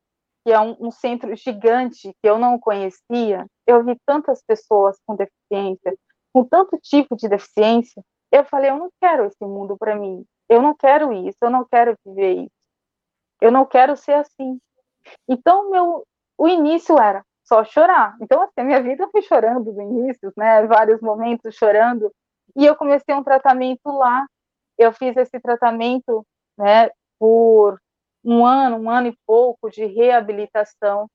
que é um, um, centro gigante que eu não conhecia, eu vi tantas pessoas com deficiência, com tanto tipo de deficiência, eu falei, eu não quero esse mundo para mim, eu não quero isso, eu não quero viver isso, eu não quero ser assim. Então, meu, o início era só chorar. Então, assim, a minha vida foi chorando no início, né, vários momentos chorando, e eu comecei um tratamento lá, eu fiz esse tratamento, né, por um ano, um ano e pouco de reabilitação.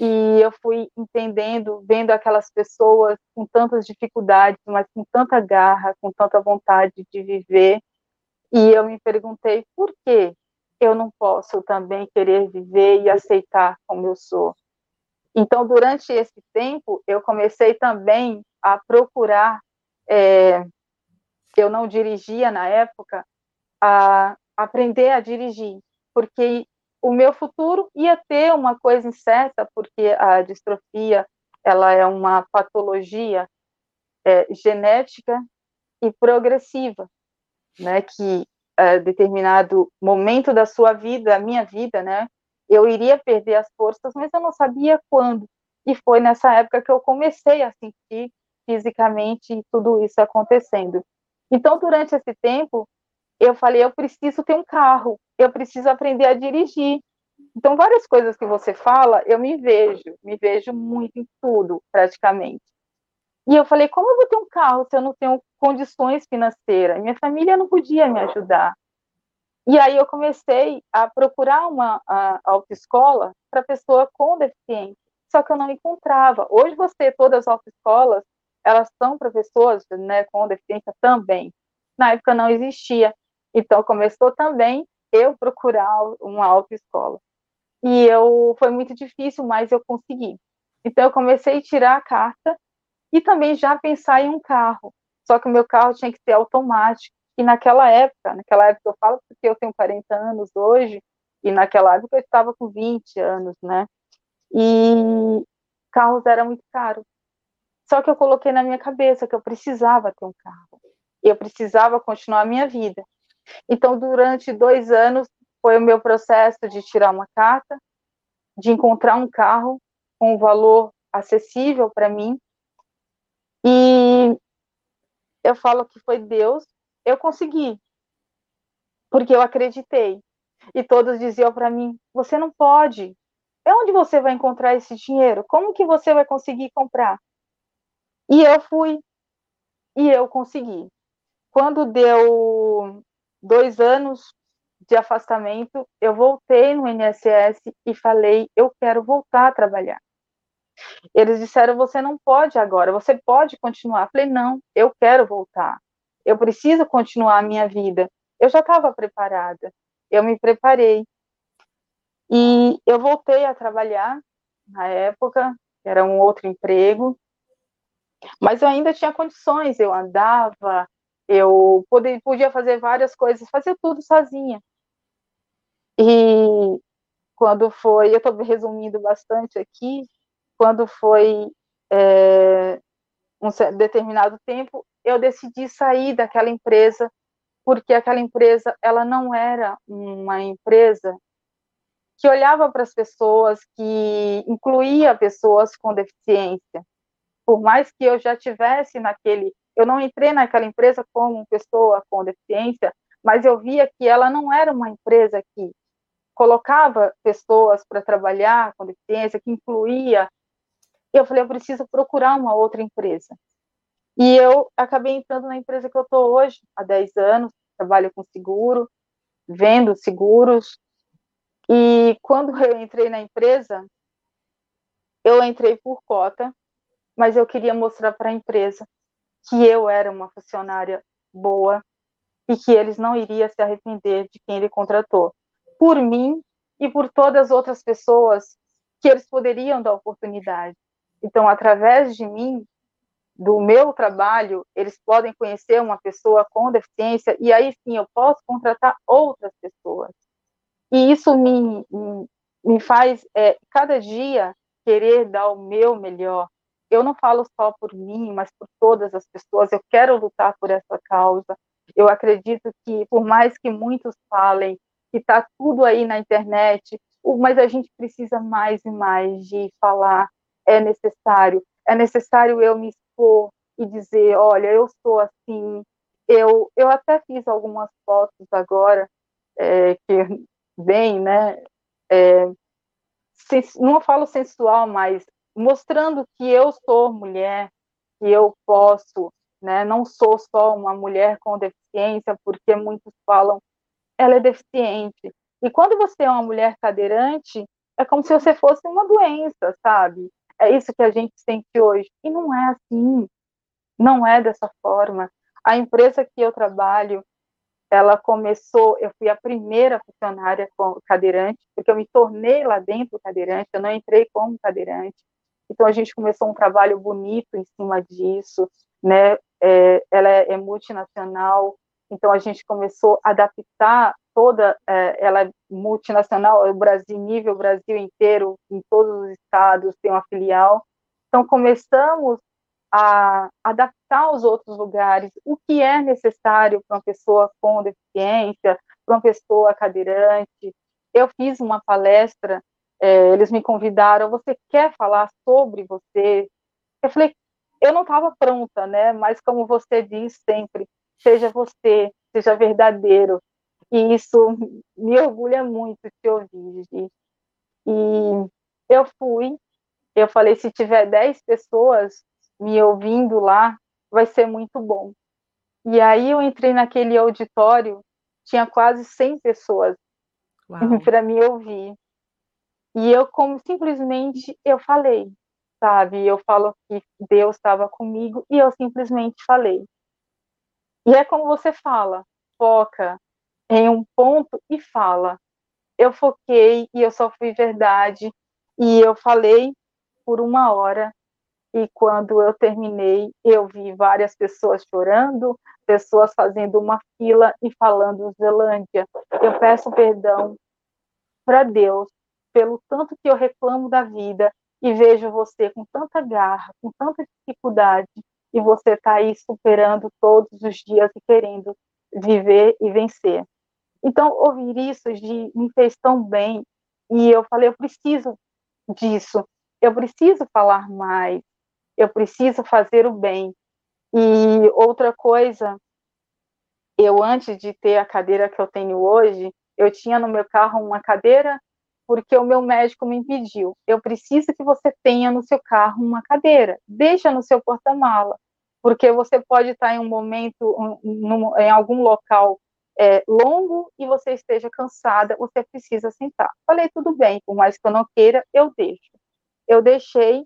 E eu fui entendendo, vendo aquelas pessoas com tantas dificuldades, mas com tanta garra, com tanta vontade de viver. E eu me perguntei por que eu não posso também querer viver e aceitar como eu sou. Então, durante esse tempo, eu comecei também a procurar. É, eu não dirigia na época, a aprender a dirigir porque o meu futuro ia ter uma coisa incerta, porque a distrofia ela é uma patologia é, genética e progressiva, né, que a determinado momento da sua vida, a minha vida, né, eu iria perder as forças, mas eu não sabia quando. E foi nessa época que eu comecei a sentir fisicamente tudo isso acontecendo. Então, durante esse tempo, eu falei, eu preciso ter um carro, eu preciso aprender a dirigir. Então, várias coisas que você fala, eu me vejo, me vejo muito em tudo, praticamente. E eu falei, como eu vou ter um carro se eu não tenho condições financeiras? Minha família não podia me ajudar. E aí eu comecei a procurar uma a, autoescola para pessoa com deficiência, só que eu não encontrava. Hoje você, todas as autoescolas, elas são para pessoas né, com deficiência também. Na época não existia. Então começou também eu procurar uma autoescola. E eu foi muito difícil, mas eu consegui. Então eu comecei a tirar a carta e também já pensar em um carro. Só que o meu carro tinha que ser automático, E naquela época, naquela época eu falo porque eu tenho 40 anos hoje, e naquela época eu estava com 20 anos, né? E carros eram muito caros. Só que eu coloquei na minha cabeça que eu precisava ter um carro. Eu precisava continuar a minha vida. Então, durante dois anos, foi o meu processo de tirar uma carta, de encontrar um carro com um valor acessível para mim. E eu falo que foi Deus, eu consegui, porque eu acreditei. E todos diziam para mim: você não pode. É onde você vai encontrar esse dinheiro? Como que você vai conseguir comprar? E eu fui, e eu consegui. Quando deu dois anos de afastamento, eu voltei no INSS e falei: eu quero voltar a trabalhar. Eles disseram: você não pode agora, você pode continuar. Eu falei: não, eu quero voltar. Eu preciso continuar a minha vida. Eu já estava preparada, eu me preparei. E eu voltei a trabalhar na época, era um outro emprego, mas eu ainda tinha condições, eu andava, eu podia, fazer várias coisas, fazia tudo sozinha. E quando foi, eu estou resumindo bastante aqui, quando foi é, um determinado tempo, eu decidi sair daquela empresa, porque aquela empresa, ela não era uma empresa que olhava para as pessoas, que incluía pessoas com deficiência. Por mais que eu já tivesse naquele, eu não entrei naquela empresa como pessoa com deficiência, mas eu via que ela não era uma empresa que colocava pessoas para trabalhar com deficiência, que incluía. Eu falei, eu preciso procurar uma outra empresa. E eu acabei entrando na empresa que eu estou hoje, há 10 anos, trabalho com seguro, vendo seguros. E quando eu entrei na empresa, eu entrei por cota, mas eu queria mostrar para a empresa que eu era uma funcionária boa e que eles não iriam se arrepender de quem ele contratou por mim e por todas as outras pessoas que eles poderiam dar oportunidade. Então, através de mim, do meu trabalho, eles podem conhecer uma pessoa com deficiência e aí sim eu posso contratar outras pessoas. E isso me, me faz, é, cada dia, querer dar o meu melhor. Eu não falo só por mim, mas por todas as pessoas. Eu quero lutar por essa causa. Eu acredito que, por mais que muitos falem que está tudo aí na internet, mas a gente precisa mais e mais de falar. É necessário, é necessário eu me expor e dizer, olha, eu sou assim. Eu, eu até fiz algumas fotos agora é, que bem, né? É, não falo sensual, mas mostrando que eu sou mulher, que eu posso, né? Não sou só uma mulher com deficiência, porque muitos falam ela é deficiente. E quando você é uma mulher cadeirante, é como se você fosse uma doença, sabe? É isso que a gente sente hoje. E não é assim. Não é dessa forma. A empresa que eu trabalho, ela começou, eu fui a primeira funcionária cadeirante, porque eu me tornei lá dentro cadeirante, eu não entrei como cadeirante. Então a gente começou um trabalho bonito em cima disso, né? É, ela é, é multinacional, então a gente começou a adaptar toda, é, ela é multinacional, o Brasil, nível Brasil inteiro, em todos os estados tem uma filial. Então começamos a adaptar os outros lugares, o que é necessário para uma pessoa com deficiência, para uma pessoa cadeirante. Eu fiz uma palestra, é, eles me convidaram, você quer falar sobre você? Eu falei, eu não estava pronta, né? Mas como você diz sempre, seja você, seja verdadeiro. E isso me orgulha muito te ouvir, Gigi. E eu fui, eu falei, se tiver 10 pessoas me ouvindo lá, vai ser muito bom. E aí eu entrei naquele auditório, tinha quase 100 pessoas para me ouvir. E eu como simplesmente eu falei, sabe? Eu falo que Deus estava comigo e eu simplesmente falei. E é como você fala, foca em um ponto e fala. Eu foquei e eu só fui verdade e eu falei por uma hora e quando eu terminei, eu vi várias pessoas chorando, pessoas fazendo uma fila e falando Zelândia. Eu peço perdão para Deus pelo tanto que eu reclamo da vida e vejo você com tanta garra, com tanta dificuldade, e você está aí superando todos os dias e querendo viver e vencer. Então, ouvir isso de, me fez tão bem, e eu falei, eu preciso disso, eu preciso falar mais, eu preciso fazer o bem. E outra coisa, eu antes de ter a cadeira que eu tenho hoje, eu tinha no meu carro uma cadeira porque o meu médico me impediu. Eu preciso que você tenha no seu carro uma cadeira, deixa no seu porta-mala, porque você pode estar em um momento, em algum local é, longo e você esteja cansada, você precisa sentar. Falei, tudo bem, por mais que eu não queira, eu deixo. Eu deixei,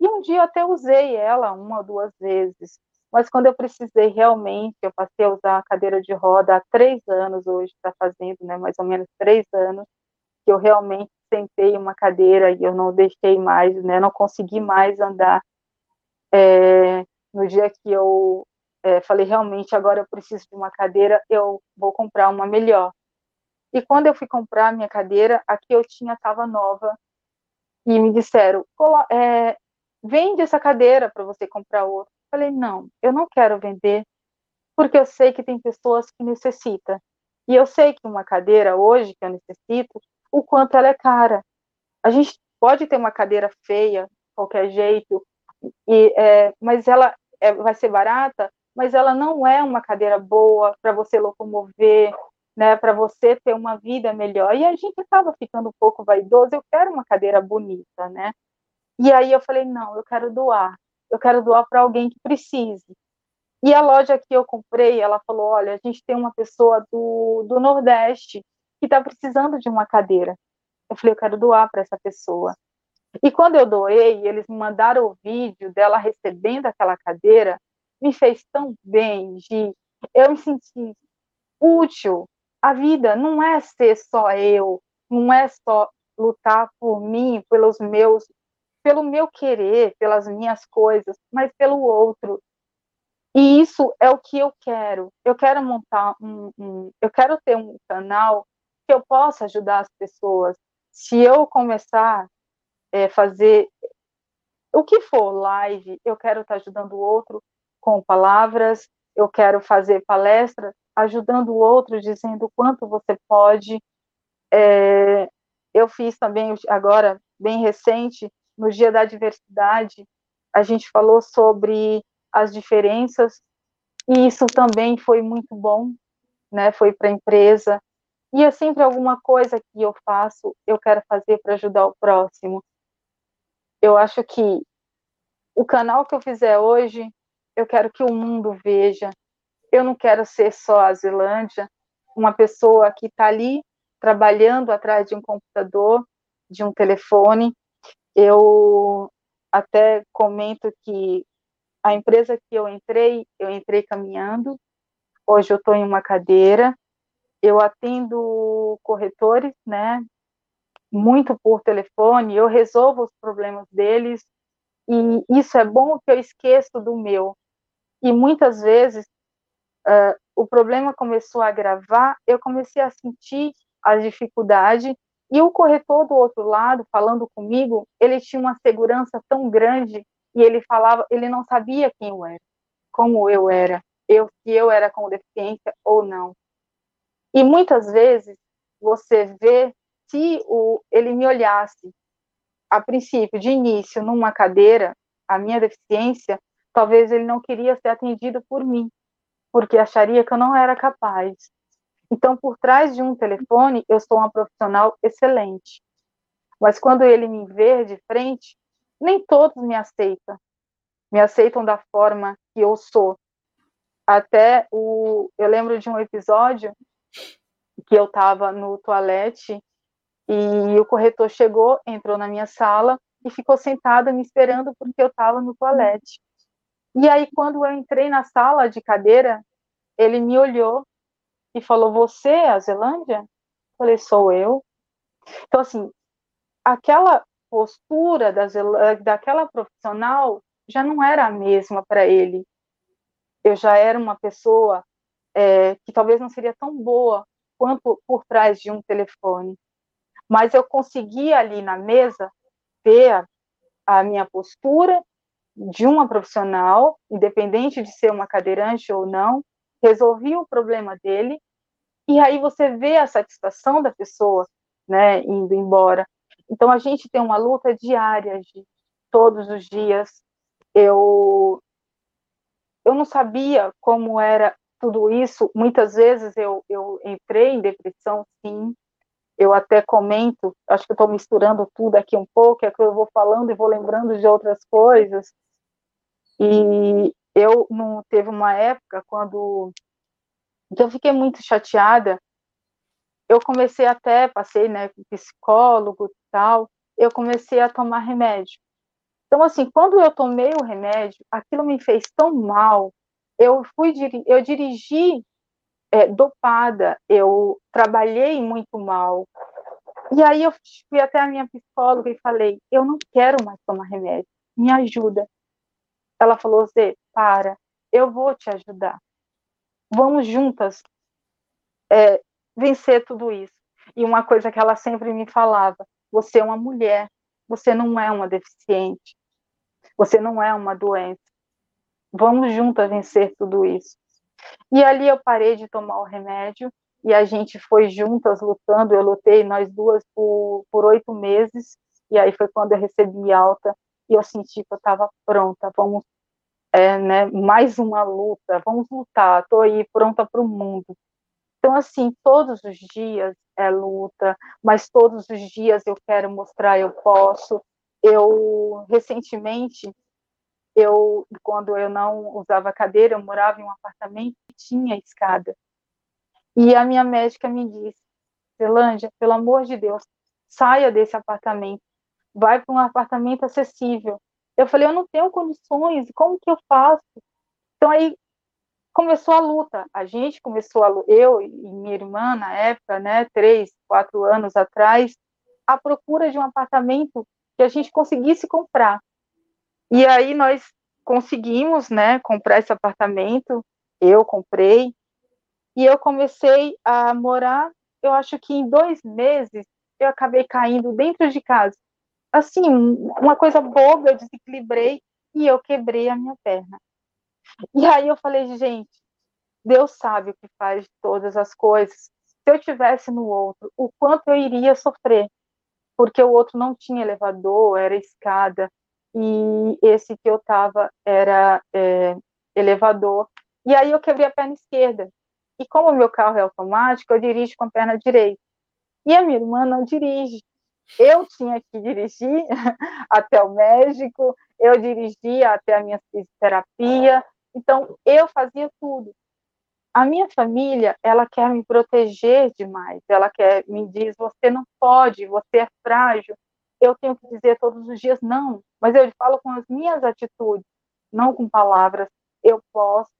e um dia até usei ela uma ou duas vezes, mas quando eu precisei realmente, eu passei a usar a cadeira de roda há três anos, hoje está fazendo né, mais ou menos três anos, que eu realmente sentei uma cadeira e eu não deixei mais, né, não consegui mais andar. É, no dia que eu é, falei, realmente, agora eu preciso de uma cadeira, eu vou comprar uma melhor. E quando eu fui comprar a minha cadeira, a que eu tinha estava nova, e me disseram, é, vende essa cadeira para você comprar outra. Eu falei, não, eu não quero vender, porque eu sei que tem pessoas que necessitam. E eu sei que uma cadeira hoje que eu necessito, o quanto ela é cara. A gente pode ter uma cadeira feia, qualquer jeito, e, é, mas ela é, vai ser barata, mas ela não é uma cadeira boa para você locomover, né, para você ter uma vida melhor. E a gente estava ficando um pouco vaidoso, eu quero uma cadeira bonita, né? E aí eu falei, não, eu quero doar. Eu quero doar para alguém que precise. E a loja que eu comprei, ela falou, olha, a gente tem uma pessoa do, do Nordeste que está precisando de uma cadeira. Eu falei, eu quero doar para essa pessoa. E quando eu doei, eles me mandaram o vídeo dela recebendo aquela cadeira, me fez tão bem, de eu me senti útil. A vida não é ser só eu, não é só lutar por mim, pelos meus, pelo meu querer, pelas minhas coisas, mas pelo outro. E isso é o que eu quero. Eu quero montar um, um eu quero ter um canal que eu possa ajudar as pessoas. Se eu começar a é, fazer o que for live, eu quero estar ajudando o outro com palavras, eu quero fazer palestra ajudando o outro, dizendo o quanto você pode. É, eu fiz também agora, bem recente, no Dia da Diversidade, a gente falou sobre as diferenças, e isso também foi muito bom, né? Foi para a empresa, e é sempre alguma coisa que eu faço, eu quero fazer para ajudar o próximo. Eu acho que o canal que eu fizer hoje, eu quero que o mundo veja. Eu não quero ser só a Zelândia, uma pessoa que está ali trabalhando atrás de um computador, de um telefone. Eu até comento que a empresa que eu entrei, eu entrei caminhando. Hoje eu estou em uma cadeira, eu atendo corretores, né, muito por telefone, eu resolvo os problemas deles, e isso é bom que eu esqueço do meu. E muitas vezes uh, o problema começou a agravar, eu comecei a sentir a dificuldade, e o corretor do outro lado, falando comigo, ele tinha uma segurança tão grande, e ele falava, ele não sabia quem eu era, como eu era, eu se eu era com deficiência ou não. E muitas vezes você vê se o, ele me olhasse a princípio, de início, numa cadeira, a minha deficiência, talvez ele não queria ser atendido por mim, porque acharia que eu não era capaz. Então, por trás de um telefone, eu sou uma profissional excelente. Mas quando ele me vê de frente, nem todos me aceitam. Me aceitam da forma que eu sou. Até o, eu lembro de um episódio que eu estava no toalete e o corretor chegou, entrou na minha sala e ficou sentado me esperando porque eu estava no toalete. E aí, quando eu entrei na sala de cadeira, ele me olhou e falou: Você é a Zelândia? Eu falei: Sou eu. Então, assim, aquela postura da daquela profissional já não era a mesma para ele. eu já era uma pessoa é, que talvez não seria tão boa quanto por trás de um telefone. Mas eu conseguia ali na mesa ver a, a minha postura de uma profissional, independente de ser uma cadeirante ou não, resolvi o problema dele, e aí você vê a satisfação da pessoa, né, indo embora. Então a gente tem uma luta diária, de todos os dias. Eu eu não sabia como era tudo isso. Muitas vezes eu, eu entrei em depressão, sim. Eu até comento, acho que estou misturando tudo aqui um pouco, é que eu vou falando e vou lembrando de outras coisas. E eu não teve uma época quando eu fiquei muito chateada. Eu comecei até, passei, né, com psicólogo e tal, eu comecei a tomar remédio. Então, assim, quando eu tomei o remédio, aquilo me fez tão mal. Eu fui, eu dirigi é, dopada, eu trabalhei muito mal. E aí eu fui até a minha psicóloga e falei, eu não quero mais tomar remédio, me ajuda. Ela falou, Zé, para, eu vou te ajudar. Vamos juntas é, vencer tudo isso. E uma coisa que ela sempre me falava, você é uma mulher, você não é uma deficiente. Você não é uma doença. Vamos juntas vencer tudo isso. E ali eu parei de tomar o remédio e a gente foi juntas lutando. Eu lutei, nós duas, por, oito meses. E aí foi quando eu recebi alta e eu senti que eu estava pronta. Vamos, é, né, mais uma luta. Vamos lutar. Estou aí pronta para o mundo. Então, assim, todos os dias é luta, mas todos os dias eu quero mostrar eu posso, eu recentemente eu quando eu não usava cadeira, eu morava em um apartamento que tinha escada. E a minha médica me disse: "Zelândia, pelo amor de Deus, saia desse apartamento. Vai para um apartamento acessível". Eu falei: "Eu não tenho condições, como que eu faço?". Então aí começou a luta. A gente começou a eu e minha irmã na época, né, três, quatro anos atrás, a procura de um apartamento que a gente conseguisse comprar. E aí nós conseguimos, né, comprar esse apartamento, eu comprei, e eu comecei a morar, eu acho que em dois meses, eu acabei caindo dentro de casa. Assim, uma coisa boba, eu desequilibrei e eu quebrei a minha perna. E aí eu falei, gente, Deus sabe o que faz de todas as coisas. Se eu tivesse no outro, o quanto eu iria sofrer porque o outro não tinha elevador, era escada, e esse que eu estava era é, elevador. E aí eu quebrei a perna esquerda. E como o meu carro é automático, eu dirijo com a perna direita. E a minha irmã não dirige. Eu tinha que dirigir até o médico, eu dirigia até a minha fisioterapia. Então, eu fazia tudo a minha família, ela quer me proteger demais, ela quer me diz, você não pode, você é frágil. Eu tenho que dizer todos os dias não, mas eu falo com as minhas atitudes, não com palavras. Eu posso,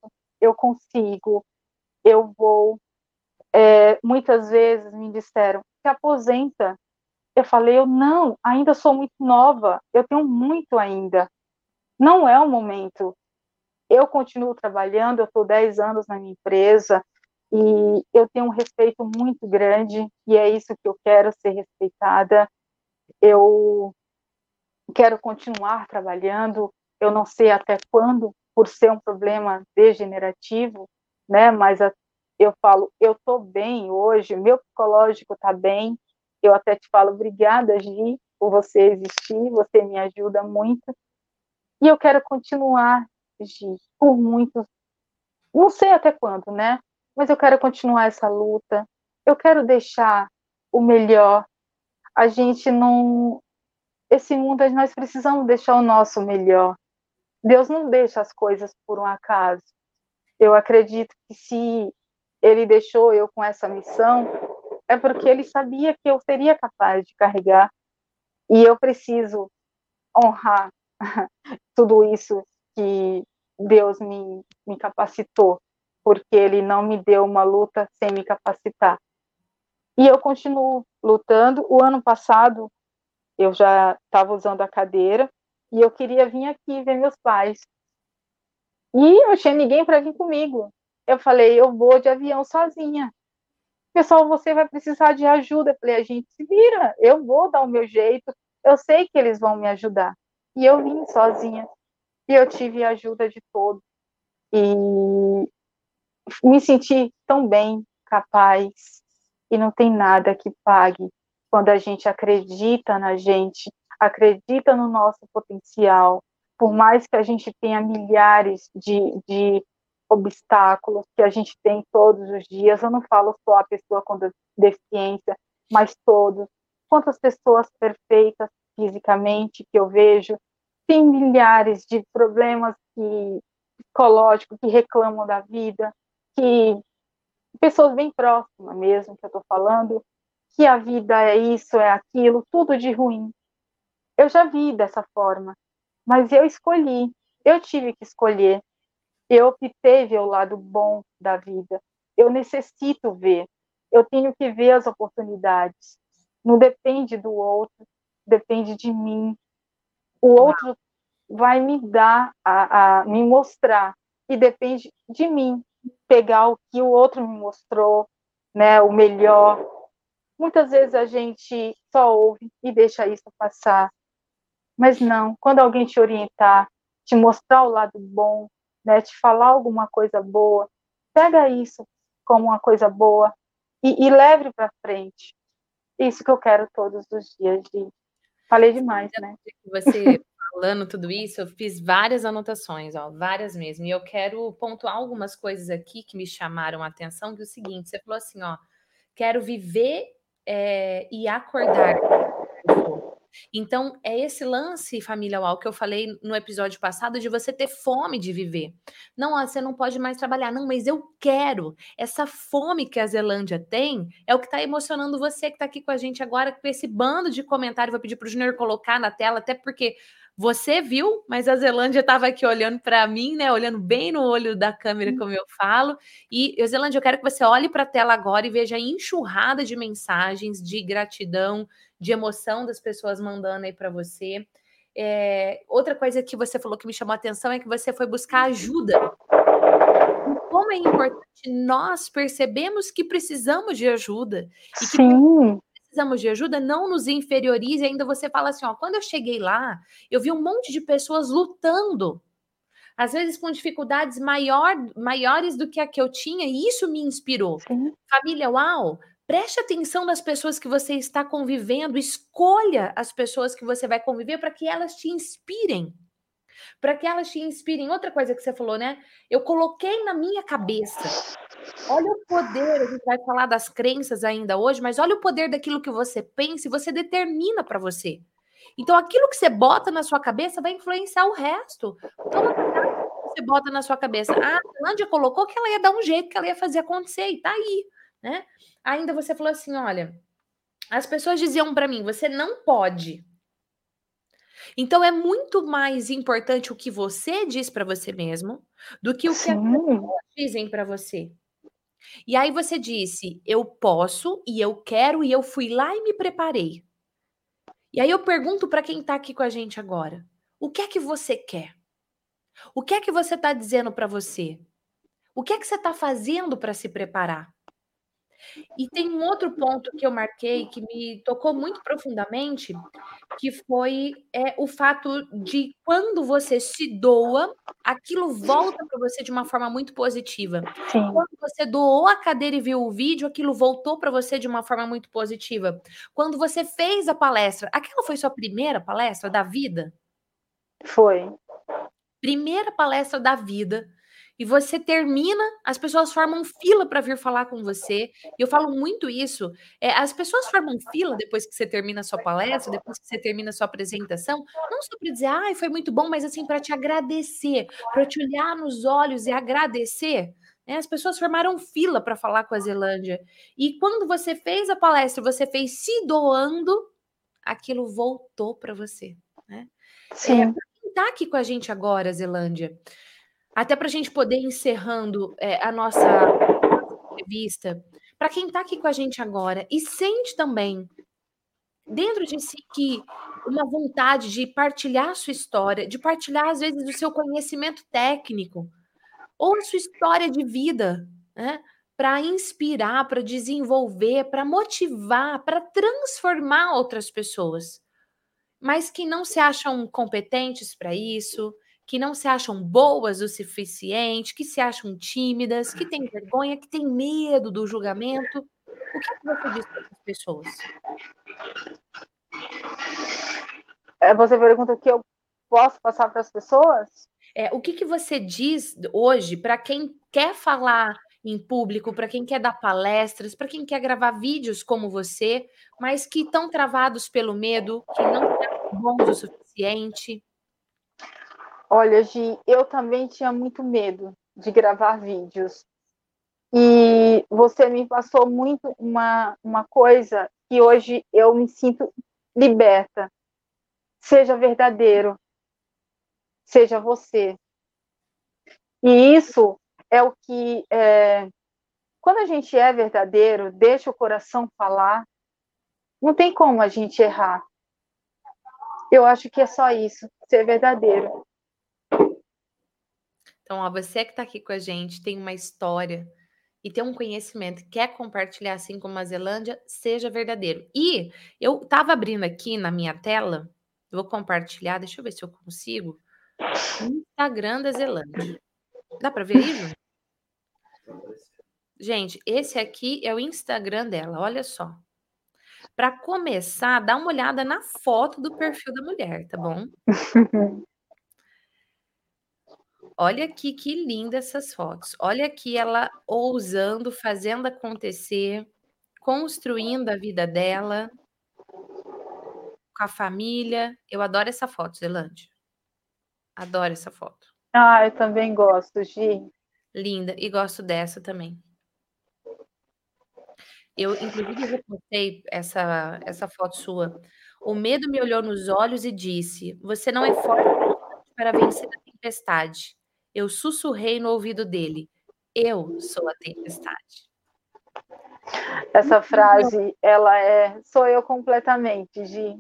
eu consigo, eu vou. É, muitas vezes me disseram, se aposenta. Eu falei, eu não, ainda sou muito nova, eu tenho muito ainda. Não é o momento eu continuo trabalhando, eu estou 10 anos na minha empresa e eu tenho um respeito muito grande e é isso que eu quero ser respeitada. Eu quero continuar trabalhando, eu não sei até quando, por ser um problema degenerativo, né? Mas a, eu falo, eu estou bem hoje, meu psicológico está bem. Eu até te falo, obrigada, Gi, por você existir, você me ajuda muito. E eu quero continuar de por muitos, não sei até quando, né? Mas eu quero continuar essa luta. Eu quero deixar o melhor. A gente não esse mundo nós precisamos deixar o nosso melhor. Deus não deixa as coisas por um acaso. Eu acredito que se ele deixou eu com essa missão, é porque ele sabia que eu seria capaz de carregar. E eu preciso honrar tudo isso que Deus me, me capacitou, porque Ele não me deu uma luta sem me capacitar. E eu continuo lutando. O ano passado, eu já estava usando a cadeira e eu queria vir aqui ver meus pais. E não tinha ninguém para vir comigo. Eu falei, eu vou de avião sozinha. Pessoal, você vai precisar de ajuda. Eu falei, a gente se vira, eu vou dar o meu jeito. Eu sei que eles vão me ajudar. E eu vim sozinha. E eu tive a ajuda de todos. E me senti tão bem, capaz. E não tem nada que pague quando a gente acredita na gente, acredita no nosso potencial, por mais que a gente tenha milhares de, de obstáculos que a gente tem todos os dias, eu não falo só a pessoa com deficiência, mas todos. Quantas pessoas perfeitas fisicamente que eu vejo, tem milhares de problemas que, psicológicos que reclamam da vida, que pessoas bem próximas mesmo que eu estou falando, que a vida é isso, é aquilo, tudo de ruim. Eu já vi dessa forma, mas eu escolhi, eu tive que escolher. Eu optei ver o lado bom da vida. Eu necessito ver. Eu tenho que ver as oportunidades. Não depende do outro, depende de mim. O outro vai me dar, a, a me mostrar, e depende de mim pegar o que o outro me mostrou, né, o melhor, Muitas vezes a gente só ouve e deixa isso passar. Mas não, quando alguém te orientar, te mostrar o lado bom, né, te falar alguma coisa boa, pega isso como uma coisa boa e, e leve para frente. Isso que eu quero todos os dias. De... Falei demais, né? Você falando tudo isso, eu fiz várias anotações, ó, várias mesmo. E eu quero pontuar algumas coisas aqui que me chamaram a atenção, que é o seguinte, você falou assim, ó, quero viver é, e acordar. Então, é esse lance, família UAU, que eu falei no episódio passado, de você ter fome de viver. Não, você não pode mais trabalhar. Não, mas eu quero. Essa fome que a Zelândia tem é o que está emocionando você que está aqui com a gente agora, com esse bando de comentários. Vou pedir para o Junior colocar na tela, até porque você viu, mas a Zelândia estava aqui olhando para mim, né? Olhando bem no olho da câmera, como eu falo. E, Zelândia, eu quero que você olhe para a tela agora e veja a enxurrada de mensagens de gratidão, de emoção das pessoas mandando aí para você. É, outra coisa que você falou que me chamou a atenção é que você foi buscar ajuda. E como é importante nós percebemos que precisamos de ajuda. E que Sim precisamos de ajuda, não nos inferiorize. Ainda você fala assim: ó, quando eu cheguei lá, eu vi um monte de pessoas lutando, às vezes com dificuldades maior, maiores do que a que eu tinha, e isso me inspirou. Sim. Família, uau! Preste atenção nas pessoas que você está convivendo, escolha as pessoas que você vai conviver para que elas te inspirem. Para que elas te inspirem. Outra coisa que você falou, né? Eu coloquei na minha cabeça Olha o poder, a gente vai falar das crenças ainda hoje, mas olha o poder daquilo que você pensa e você determina para você. Então, aquilo que você bota na sua cabeça vai influenciar o resto. Toma cuidado que você bota na sua cabeça. Ah, a Lândia colocou que ela ia dar um jeito, que ela ia fazer acontecer, e tá aí, né? Ainda você falou assim: olha, as pessoas diziam para mim, você não pode. Então é muito mais importante o que você diz para você mesmo do que o que Sim. as pessoas dizem para você. E aí você disse: "Eu posso e eu quero e eu fui lá e me preparei". E aí eu pergunto para quem está aqui com a gente agora: o que é que você quer? O que é que você está dizendo para você? O que é que você está fazendo para se preparar? E tem um outro ponto que eu marquei que me tocou muito profundamente, que foi é, o fato de quando você se doa, aquilo volta para você de uma forma muito positiva. Sim. Quando você doou a cadeira e viu o vídeo, aquilo voltou para você de uma forma muito positiva. Quando você fez a palestra, aquela foi sua primeira palestra da vida? Foi. Primeira palestra da vida e você termina, as pessoas formam fila para vir falar com você. E eu falo muito isso. É, as pessoas formam fila depois que você termina a sua palestra, depois que você termina a sua apresentação, não só para dizer, ai, ah, foi muito bom, mas assim, para te agradecer, para te olhar nos olhos e agradecer. Né? As pessoas formaram fila para falar com a Zelândia. E quando você fez a palestra, você fez se doando, aquilo voltou para você. Né? Sim. É, está aqui com a gente agora, Zelândia? Até para a gente poder encerrando é, a nossa, entrevista, para quem está aqui com a gente agora e sente também dentro de si que uma vontade de partilhar a sua história, de partilhar às vezes o seu conhecimento técnico, ou a sua história de vida, né? Para inspirar, para desenvolver, para motivar, para transformar outras pessoas, mas que não se acham competentes para isso, que não se acham boas o suficiente, que se acham tímidas, que têm vergonha, que têm medo do julgamento. O que você diz para essas pessoas? É, você pergunta o que eu posso passar para as pessoas? É, o que, que você diz hoje para quem quer falar em público, para quem quer dar palestras, para quem quer gravar vídeos como você, mas que estão travados pelo medo, que não são bons o suficiente? Olha, Gi, eu também tinha muito medo de gravar vídeos. E você me passou muito uma, uma coisa que hoje eu me sinto liberta. Seja verdadeiro. Seja você. E isso é o que. É, quando a gente é verdadeiro, deixa o coração falar, não tem como a gente errar. Eu acho que é só isso, ser verdadeiro. Então, ó, você que está aqui com a gente tem uma história e tem um conhecimento, quer compartilhar assim como a Zelândia, seja verdadeiro. E eu estava abrindo aqui na minha tela, vou compartilhar, deixa eu ver se eu consigo. Instagram da Zelândia. Dá para ver aí? Gente, esse aqui é o Instagram dela, olha só. Para começar, dá uma olhada na foto do perfil da mulher, tá bom? Olha aqui que linda essas fotos. Olha aqui ela ousando, fazendo acontecer, construindo a vida dela com a família. Eu adoro essa foto, Zelândia. Adoro essa foto. Ah, eu também gosto, Gi. Linda. E gosto dessa também. Eu, inclusive, repostei essa, essa foto sua. O medo me olhou nos olhos e disse: Você não é forte para vencer a tempestade. Eu sussurrei no ouvido dele: Eu sou a tempestade. Essa frase, ela é sou eu completamente, Gi.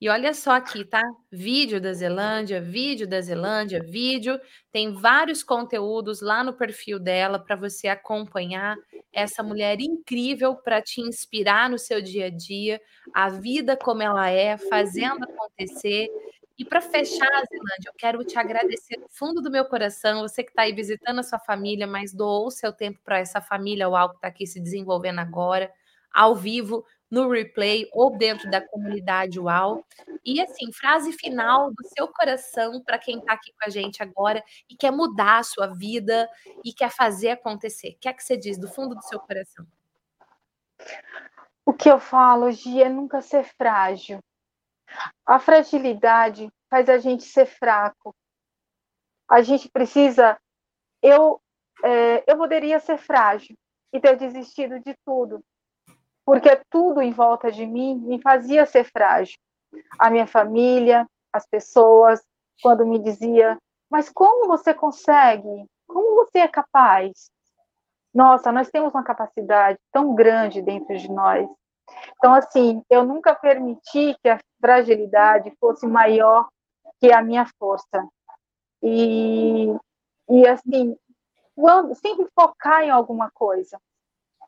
E olha só aqui, tá? Vídeo da Zelândia, vídeo da Zelândia, vídeo. Tem vários conteúdos lá no perfil dela para você acompanhar essa mulher incrível para te inspirar no seu dia a dia, a vida como ela é, fazendo acontecer. E para fechar, Zelândia, eu quero te agradecer do fundo do meu coração, você que está aí visitando a sua família, mas doou o seu tempo para essa família UAU que está aqui se desenvolvendo agora, ao vivo, no replay ou dentro da comunidade UAU. E assim, frase final do seu coração para quem está aqui com a gente agora e quer mudar a sua vida e quer fazer acontecer. O que é que você diz do fundo do seu coração? O que eu falo, Gi, é nunca ser frágil. A fragilidade faz a gente ser fraco. A gente precisa. Eu, é, eu poderia ser frágil e ter desistido de tudo, porque tudo em volta de mim me fazia ser frágil. A minha família, as pessoas, quando me dizia, mas como você consegue? Como você é capaz? Nossa, nós temos uma capacidade tão grande dentro de nós. Então, assim, eu nunca permiti que a fragilidade fosse maior que a minha força. E, e assim, sempre focar em alguma coisa.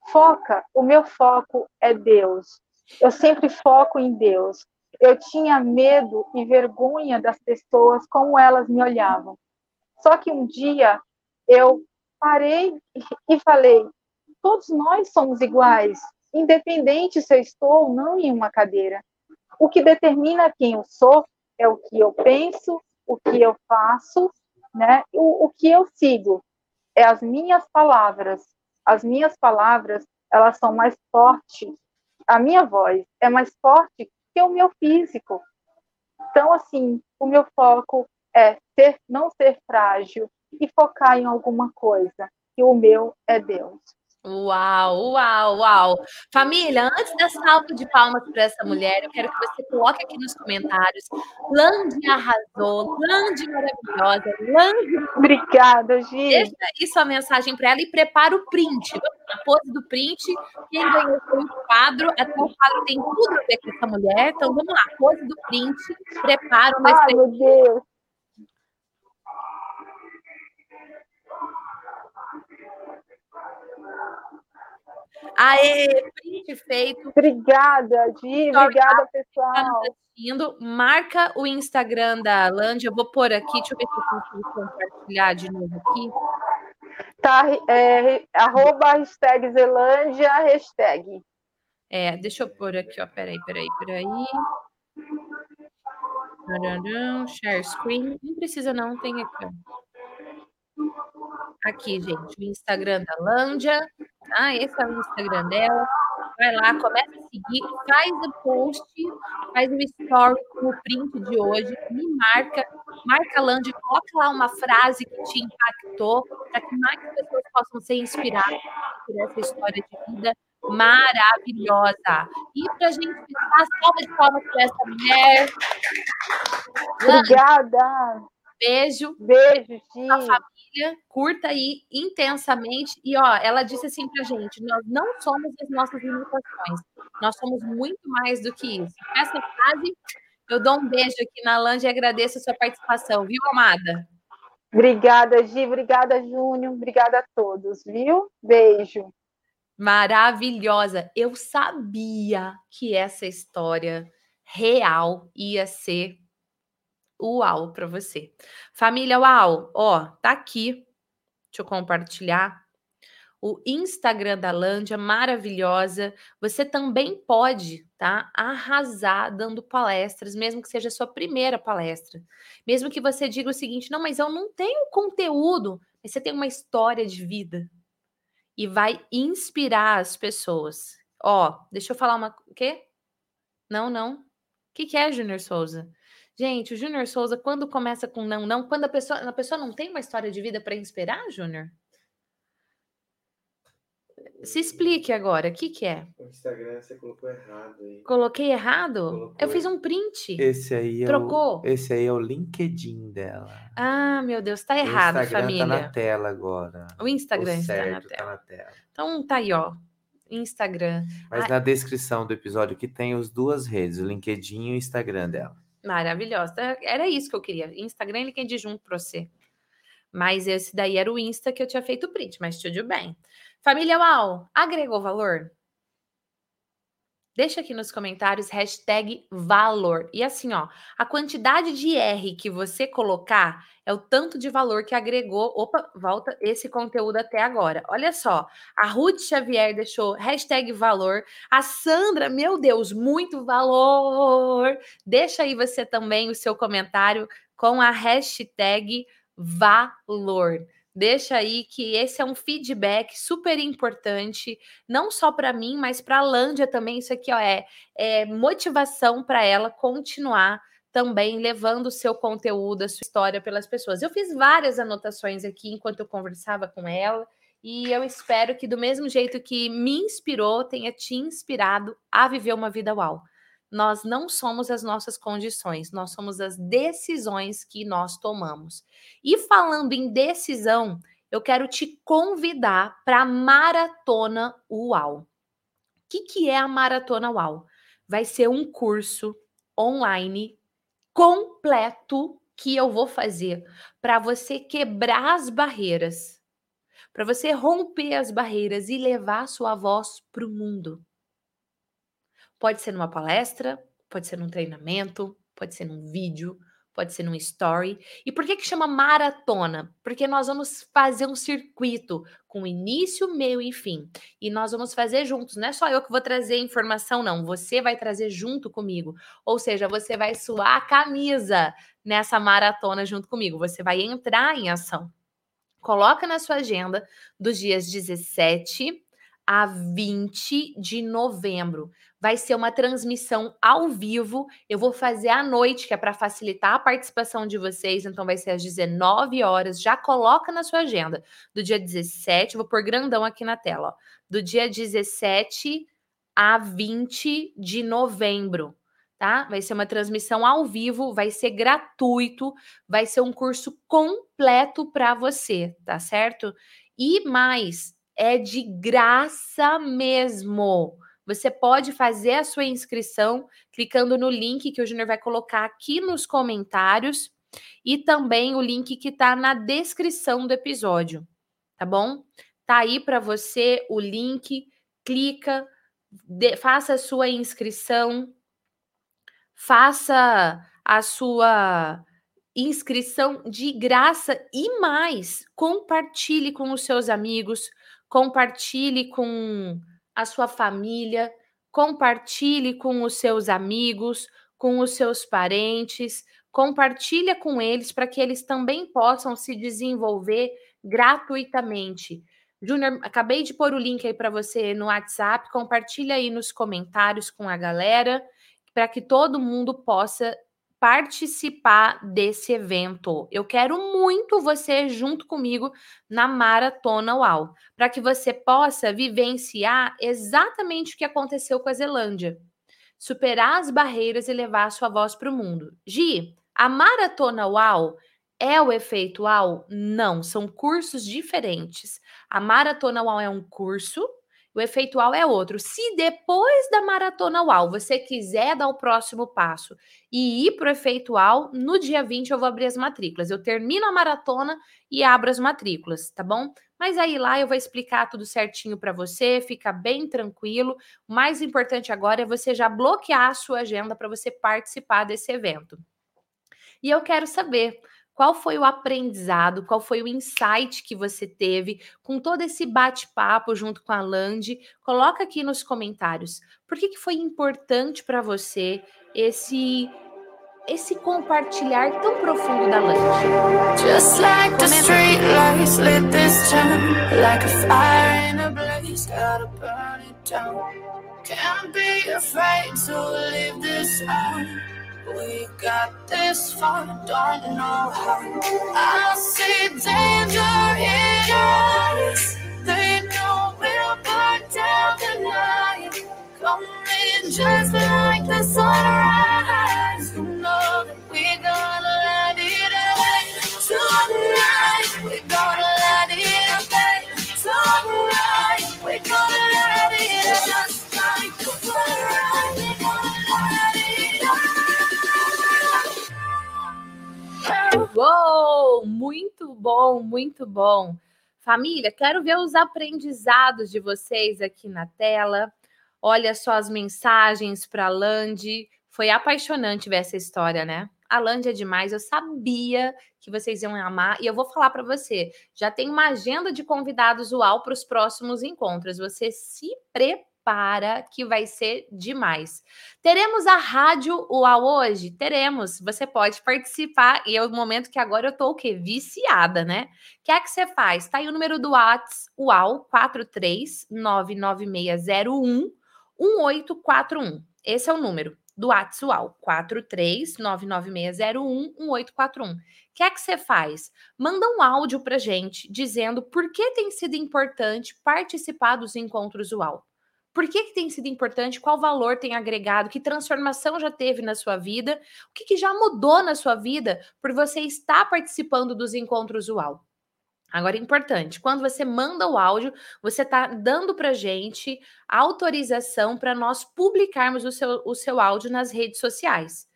Foca, o meu foco é Deus. Eu sempre foco em Deus. Eu tinha medo e vergonha das pessoas como elas me olhavam. Só que um dia eu parei e falei: todos nós somos iguais independente se eu estou ou não em uma cadeira. O que determina quem eu sou é o que eu penso, o que eu faço, né? O, o que eu sigo é as minhas palavras. As minhas palavras, elas são mais fortes. A minha voz é mais forte que o meu físico. Então, assim, o meu foco é ser, não ser frágil e focar em alguma coisa. E o meu é Deus. Uau, uau, uau. Família, antes da salva de palmas para essa mulher, eu quero que você coloque aqui nos comentários. Lande arrasou, Lande maravilhosa, Lande. Obrigada, Gi. Deixa aí sua mensagem para ela e prepara o print. A pose do print. Quem ganhou foi o quadro. Até o quadro tem tudo a ver com essa mulher. Então vamos lá, pose do print. Prepara o Ai, meu Deus. Aê, print feito. Obrigada, Di. Obrigada, pessoal. Indo, marca o Instagram da Lândia. Eu vou pôr aqui, deixa eu ver se eu consigo compartilhar de novo aqui. Tá, é, arroba hashtag Zelândia, hashtag. É, deixa eu pôr aqui, ó. Peraí, peraí, peraí. Share screen. Não precisa, não, tem aqui, ó. Aqui, gente, o Instagram da Lândia, tá? Esse é o Instagram dela. Vai lá, começa a seguir, faz o post, faz o story com o print de hoje, me marca, marca a Lândia, coloca lá uma frase que te impactou, para que mais pessoas possam ser inspiradas por essa história de vida maravilhosa. E para a gente fechar, salva de palmas para essa mulher. Obrigada. Beijo. Beijo, sim. A família, curta aí intensamente. E ó, ela disse assim pra gente: nós não somos as nossas limitações, nós somos muito mais do que isso. Essa frase, eu dou um beijo aqui na Lange e agradeço a sua participação, viu, amada? Obrigada, Gi. Obrigada, Júnior. Obrigada a todos, viu? Beijo. Maravilhosa. Eu sabia que essa história real ia ser uau para você. Família Uau, ó, tá aqui. Deixa eu compartilhar. O Instagram da Lândia, maravilhosa. Você também pode, tá? Arrasar dando palestras, mesmo que seja a sua primeira palestra. Mesmo que você diga o seguinte: não, mas eu não tenho conteúdo, mas você tem uma história de vida. E vai inspirar as pessoas. Ó, deixa eu falar uma. O quê? Não, não. O que, que é, Júnior Souza? Gente, o Júnior Souza, quando começa com não, não, quando a pessoa, a pessoa não tem uma história de vida para inspirar, Júnior? Se explique agora, o que, que é? O Instagram você colocou errado aí. Coloquei errado? Colocou Eu fiz um print. Esse aí é Trocou? O, esse aí é o LinkedIn dela. Ah, meu Deus, tá errado, o Instagram família. tá na tela agora. O Instagram o está na tela. Tá na tela. Então tá aí, ó. Instagram. Mas ah, na descrição do episódio que tem as duas redes, o LinkedIn e o Instagram dela. Maravilhosa. Era isso que eu queria. Instagram ele quem junto para você. Mas esse daí era o Insta que eu tinha feito print, mas tudo bem. Família Uau, agregou valor? Deixa aqui nos comentários hashtag valor. E assim, ó, a quantidade de R que você colocar é o tanto de valor que agregou. Opa, volta esse conteúdo até agora. Olha só, a Ruth Xavier deixou hashtag valor. A Sandra, meu Deus, muito valor. Deixa aí você também o seu comentário com a hashtag valor. Deixa aí que esse é um feedback super importante, não só para mim, mas para a Lândia também. Isso aqui ó, é, é motivação para ela continuar também levando o seu conteúdo, a sua história pelas pessoas. Eu fiz várias anotações aqui enquanto eu conversava com ela. E eu espero que, do mesmo jeito que me inspirou, tenha te inspirado a viver uma vida uau. Nós não somos as nossas condições, nós somos as decisões que nós tomamos. E falando em decisão, eu quero te convidar para a Maratona UAU. O que, que é a Maratona UAU? Vai ser um curso online completo que eu vou fazer para você quebrar as barreiras, para você romper as barreiras e levar sua voz para o mundo. Pode ser numa palestra, pode ser num treinamento, pode ser num vídeo, pode ser num story. E por que que chama maratona? Porque nós vamos fazer um circuito com início, meio e fim. E nós vamos fazer juntos. Não é só eu que vou trazer informação, não. Você vai trazer junto comigo. Ou seja, você vai suar a camisa nessa maratona junto comigo. Você vai entrar em ação. Coloca na sua agenda dos dias 17 a 20 de novembro vai ser uma transmissão ao vivo. Eu vou fazer à noite, que é para facilitar a participação de vocês. Então, vai ser às 19 horas. Já coloca na sua agenda. Do dia 17, vou pôr grandão aqui na tela. Ó, do dia 17 a 20 de novembro. Tá? Vai ser uma transmissão ao vivo, vai ser gratuito, vai ser um curso completo para você, tá certo? E mais, é de graça mesmo. Você pode fazer a sua inscrição clicando no link que o Júnior vai colocar aqui nos comentários e também o link que está na descrição do episódio, tá bom? Tá aí para você o link, clica, de, faça a sua inscrição, faça a sua inscrição de graça e mais, compartilhe com os seus amigos, compartilhe com a sua família, compartilhe com os seus amigos, com os seus parentes, compartilha com eles para que eles também possam se desenvolver gratuitamente. Júnior, acabei de pôr o link aí para você no WhatsApp, compartilha aí nos comentários com a galera, para que todo mundo possa participar desse evento. Eu quero muito você junto comigo na Maratona UAU, para que você possa vivenciar exatamente o que aconteceu com a Zelândia. Superar as barreiras e levar a sua voz para o mundo. Gi, a Maratona UAU é o efeito UAU? Não, são cursos diferentes. A Maratona UAU é um curso, o efeito UAU é outro. Se depois da Maratona UAU você quiser dar o próximo passo e ir para o efeito UAU, no dia 20 eu vou abrir as matrículas. Eu termino a maratona e abro as matrículas, tá bom? Mas aí lá eu vou explicar tudo certinho para você, fica bem tranquilo. O mais importante agora é você já bloquear a sua agenda para você participar desse evento. E eu quero saber qual foi o aprendizado, qual foi o insight que você teve com todo esse bate-papo junto com a Land? Coloca aqui nos comentários. Por que, que foi importante para você esse esse compartilhar tão profundo da Land? Just like the street this like a fire in a blaze, gotta burn it down. Can't be afraid to leave this out. We got this far, don't know how. I see danger in your eyes. They know we'll burn down the night. Coming just like the sunrise. You know that we're gonna let it away. Tonight, Uou! Muito bom, muito bom. Família, quero ver os aprendizados de vocês aqui na tela. Olha só as mensagens para a Land. Foi apaixonante ver essa história, né? A Land é demais. Eu sabia que vocês iam amar. E eu vou falar para você: já tem uma agenda de convidados UAU para os próximos encontros. Você se prepara para que vai ser demais. Teremos a Rádio UAU hoje? Teremos. Você pode participar e é o momento que agora eu tô o quê? Viciada, né? O que é que você faz? Tá aí o número do WhatsApp UAU 4399601 1841. Esse é o número do WhatsApp UAU 4399601 1841. O que é que você faz? Manda um áudio pra gente dizendo por que tem sido importante participar dos encontros UAU. Por que, que tem sido importante? Qual valor tem agregado? Que transformação já teve na sua vida? O que, que já mudou na sua vida por você estar participando dos encontros UAU? Agora, importante, quando você manda o áudio, você está dando para gente autorização para nós publicarmos o seu, o seu áudio nas redes sociais.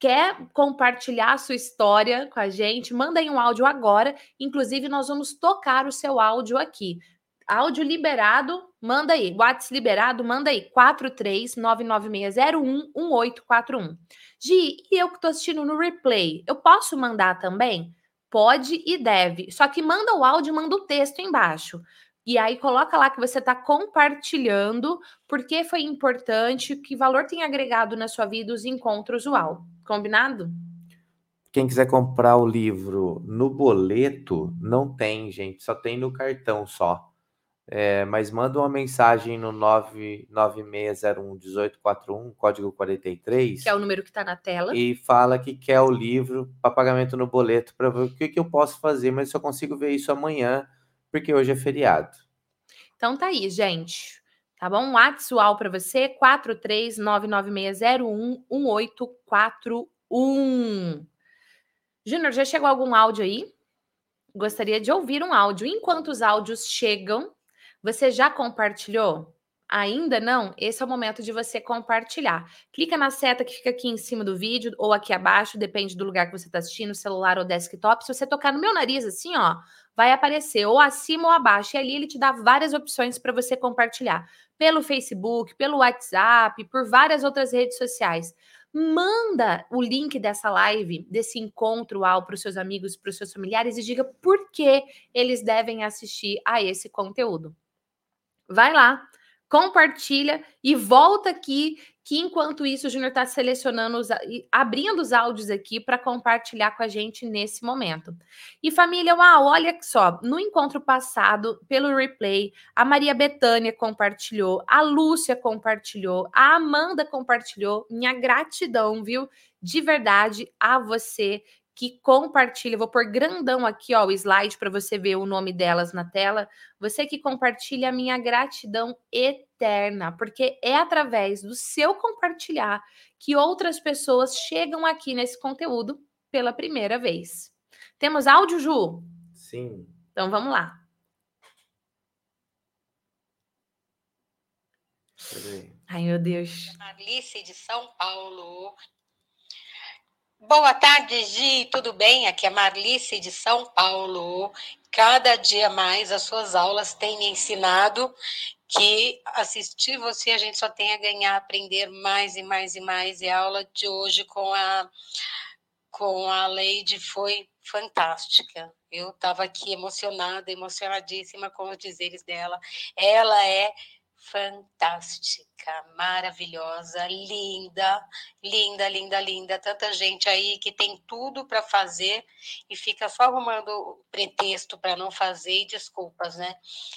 Quer compartilhar a sua história com a gente? Manda aí um áudio agora. Inclusive, nós vamos tocar o seu áudio aqui. Áudio liberado, manda aí. WhatsApp liberado, manda aí. 43996011841. Gi, e eu que estou assistindo no replay, eu posso mandar também? Pode e deve. Só que manda o áudio, manda o texto embaixo. E aí coloca lá que você está compartilhando, porque foi importante, que valor tem agregado na sua vida os encontros UAU. Combinado? Quem quiser comprar o livro no boleto, não tem, gente, só tem no cartão só. É, mas manda uma mensagem no 996011841, código 43. Que é o número que está na tela. E fala que quer o livro para pagamento no boleto para ver o que, que eu posso fazer, mas só consigo ver isso amanhã, porque hoje é feriado. Então tá aí, gente. Tá bom? Um WhatsApp para você, 43996011841. Júnior, já chegou algum áudio aí? Gostaria de ouvir um áudio. Enquanto os áudios chegam, você já compartilhou? Ainda não? Esse é o momento de você compartilhar. Clica na seta que fica aqui em cima do vídeo ou aqui abaixo, depende do lugar que você está assistindo, celular ou desktop. Se você tocar no meu nariz assim, ó, vai aparecer ou acima ou abaixo. E ali ele te dá várias opções para você compartilhar. Pelo Facebook, pelo WhatsApp, por várias outras redes sociais. Manda o link dessa live, desse encontro para os seus amigos, para os seus familiares e diga por que eles devem assistir a esse conteúdo. Vai lá, compartilha e volta aqui, que enquanto isso o Júnior está selecionando, os, abrindo os áudios aqui para compartilhar com a gente nesse momento. E família, olha só, no encontro passado, pelo replay, a Maria Betânia compartilhou, a Lúcia compartilhou, a Amanda compartilhou. Minha gratidão, viu? De verdade a você que compartilha, vou pôr grandão aqui, ó, o slide para você ver o nome delas na tela. Você que compartilha a minha gratidão eterna, porque é através do seu compartilhar que outras pessoas chegam aqui nesse conteúdo pela primeira vez. Temos áudio, Ju? Sim. Então vamos lá. Ai, meu Deus. Alice de São Paulo. Boa tarde, Gi, tudo bem? Aqui é Marlice de São Paulo. Cada dia mais as suas aulas têm me ensinado que assistir você a gente só tem a ganhar, aprender mais e mais e mais. E a aula de hoje com a com a Leide foi fantástica. Eu estava aqui emocionada, emocionadíssima com os dizeres dela. Ela é fantástica, maravilhosa, linda, linda, linda, linda. Tanta gente aí que tem tudo para fazer e fica só arrumando pretexto para não fazer e desculpas, né?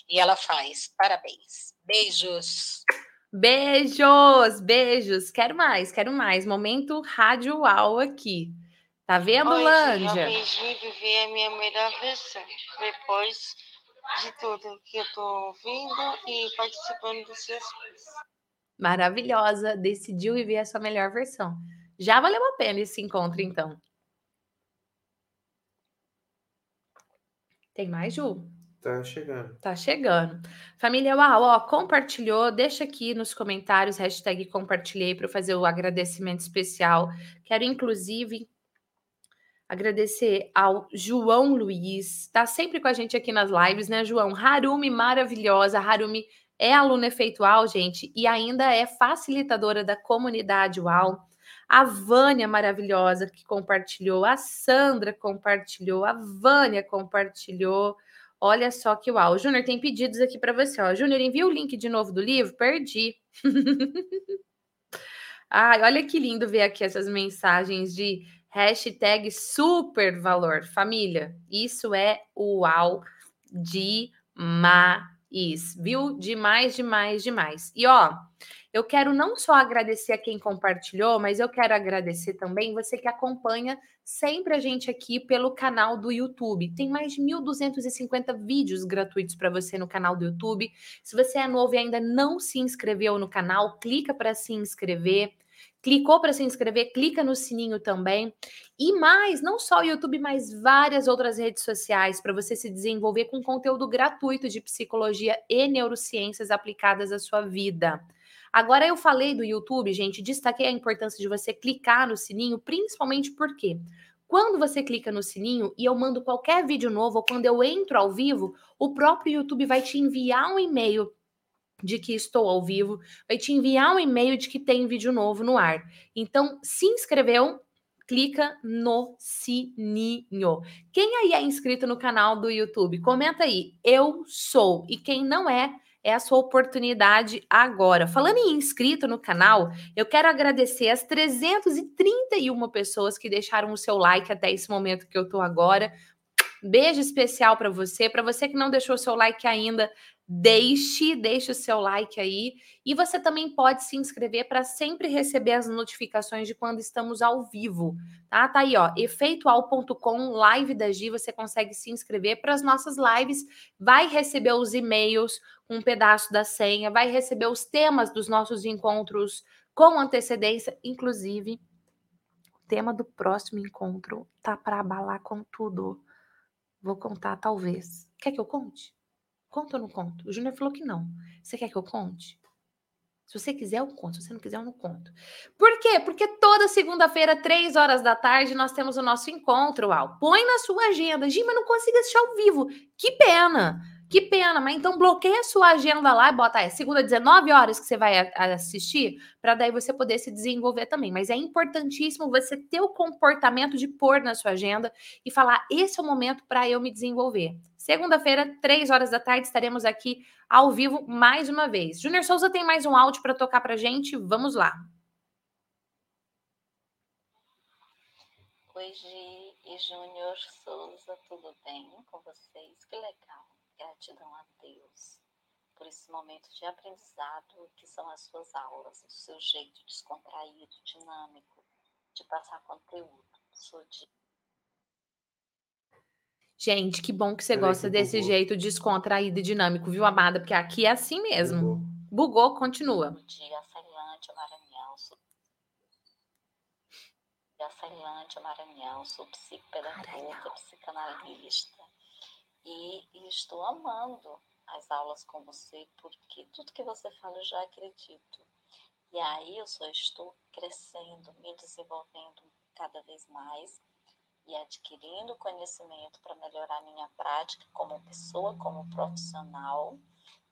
E ela faz. Parabéns. Beijos. Beijos, beijos. Quero mais, quero mais. Momento rádio uau aqui. Tá vendo, Oi, Lândia? Eu viver a minha melhor versão. Depois de tudo que eu estou ouvindo e participando dos seus. Maravilhosa, decidiu viver a sua melhor versão. Já valeu a pena esse encontro, então. Tem mais, Ju? Tá chegando. Tá chegando. Família Uau, ó, compartilhou, deixa aqui nos comentários, hashtag compartilhei para fazer o agradecimento especial. Quero, inclusive, Agradecer ao João Luiz, está sempre com a gente aqui nas lives, né, João? Harumi maravilhosa. Harumi é aluna efeitual, gente, e ainda é facilitadora da comunidade UAU. A Vânia maravilhosa que compartilhou, a Sandra compartilhou, a Vânia compartilhou. Olha só que uau. Júnior, tem pedidos aqui para você. Júnior, envia o link de novo do livro? Perdi. Ai, olha que lindo ver aqui essas mensagens de Hashtag super valor. Família, isso é uau demais, viu? Demais, demais, demais. E ó, eu quero não só agradecer a quem compartilhou, mas eu quero agradecer também você que acompanha sempre a gente aqui pelo canal do YouTube. Tem mais de 1.250 vídeos gratuitos para você no canal do YouTube. Se você é novo e ainda não se inscreveu no canal, clica para se inscrever. Clicou para se inscrever, clica no sininho também. E mais, não só o YouTube, mas várias outras redes sociais para você se desenvolver com conteúdo gratuito de psicologia e neurociências aplicadas à sua vida. Agora eu falei do YouTube, gente, destaquei a importância de você clicar no sininho, principalmente porque quando você clica no sininho e eu mando qualquer vídeo novo ou quando eu entro ao vivo, o próprio YouTube vai te enviar um e-mail de que estou ao vivo, vai te enviar um e-mail de que tem vídeo novo no ar. Então, se inscreveu, clica no sininho. Quem aí é inscrito no canal do YouTube? Comenta aí, eu sou. E quem não é, é a sua oportunidade agora. Falando em inscrito no canal, eu quero agradecer as 331 pessoas que deixaram o seu like até esse momento que eu tô agora. Beijo especial para você, para você que não deixou o seu like ainda, Deixe, deixe o seu like aí e você também pode se inscrever para sempre receber as notificações de quando estamos ao vivo, tá? Tá aí, ó, efeitual.com, live da Gi, você consegue se inscrever para as nossas lives, vai receber os e-mails com um pedaço da senha, vai receber os temas dos nossos encontros com antecedência, inclusive o tema do próximo encontro tá para abalar com tudo. Vou contar talvez. Quer que eu conte? Conta ou não conto? O Júnior falou que não. Você quer que eu conte? Se você quiser, eu conto. Se você não quiser, eu não conto. Por quê? Porque toda segunda-feira, três horas da tarde, nós temos o nosso encontro, Uau. Põe na sua agenda. Gima, não consigo assistir ao vivo. Que pena. Que pena, mas então bloqueia a sua agenda lá e bota é segunda 19 horas que você vai assistir, para daí você poder se desenvolver também. Mas é importantíssimo você ter o comportamento de pôr na sua agenda e falar: esse é o momento para eu me desenvolver. Segunda-feira, três horas da tarde, estaremos aqui ao vivo mais uma vez. Júnior Souza tem mais um áudio para tocar para gente. Vamos lá. Oi, Gi e Júnior Souza, tudo bem com vocês? Que legal. Gratidão a Deus por esse momento de aprendizado que são as suas aulas, o seu jeito descontraído, dinâmico de passar conteúdo. Sou de Gente, que bom que você Peraí, gosta que desse bugou. jeito descontraído e dinâmico, viu, amada? Porque aqui é assim mesmo. Bugou, bugou continua. Bom dia, Ceilândia, Maranhão. Sou... Dia, Ceilândia, Maranhão. Sou psicopedagoga, psicanalista. E, e estou amando as aulas com você, porque tudo que você fala eu já acredito. E aí eu só estou crescendo, me desenvolvendo cada vez mais e adquirindo conhecimento para melhorar minha prática como pessoa, como profissional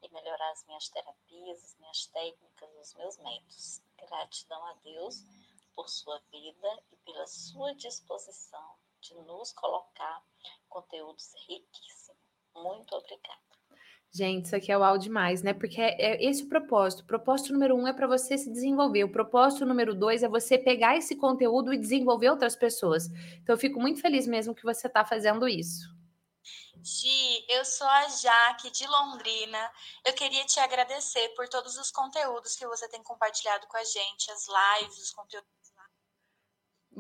e melhorar as minhas terapias, as minhas técnicas, os meus métodos. Gratidão a Deus por sua vida e pela sua disposição de nos colocar conteúdos riquíssimos. Muito obrigada. Gente, isso aqui é uau demais, né? Porque é, é esse o propósito. O propósito número um é para você se desenvolver. O propósito número dois é você pegar esse conteúdo e desenvolver outras pessoas. Então, eu fico muito feliz mesmo que você está fazendo isso. Gi, eu sou a Jaque de Londrina. Eu queria te agradecer por todos os conteúdos que você tem compartilhado com a gente, as lives, os conteúdos.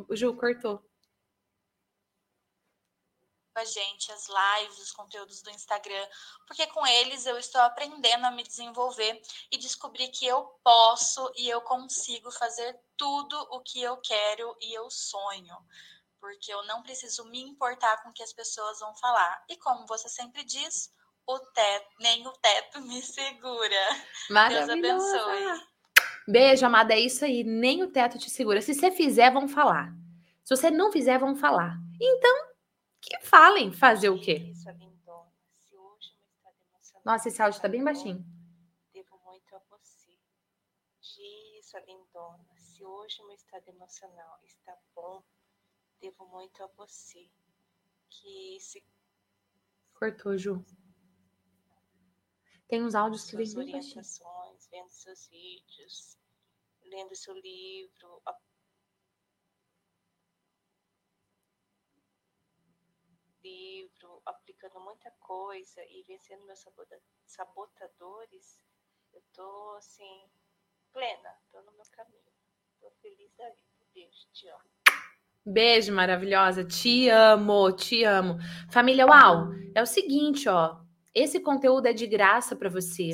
O Ju cortou com a gente, as lives, os conteúdos do Instagram, porque com eles eu estou aprendendo a me desenvolver e descobrir que eu posso e eu consigo fazer tudo o que eu quero e eu sonho. Porque eu não preciso me importar com o que as pessoas vão falar. E como você sempre diz, o teto, nem o teto me segura. Deus abençoe. Beijo, amada. É isso aí. Nem o teto te segura. Se você fizer, vão falar. Se você não fizer, vão falar. Então, que falem fazer o quê? Nossa, esse áudio está bem baixinho. Devo muito a você. Diz, lindona, se hoje meu estado emocional está bom, devo muito a você. Que se. Cortou, Ju. Tem uns áudios que vêm bem orientações, vendo seus vídeos, lendo seu livro, livro, aplicando muita coisa e vencendo meus sabotadores, eu tô assim, plena, tô no meu caminho. Tô feliz da vida. Beijo, te amo. Beijo, maravilhosa. Te amo, te amo. Família Uau, é o seguinte, ó. Esse conteúdo é de graça para você.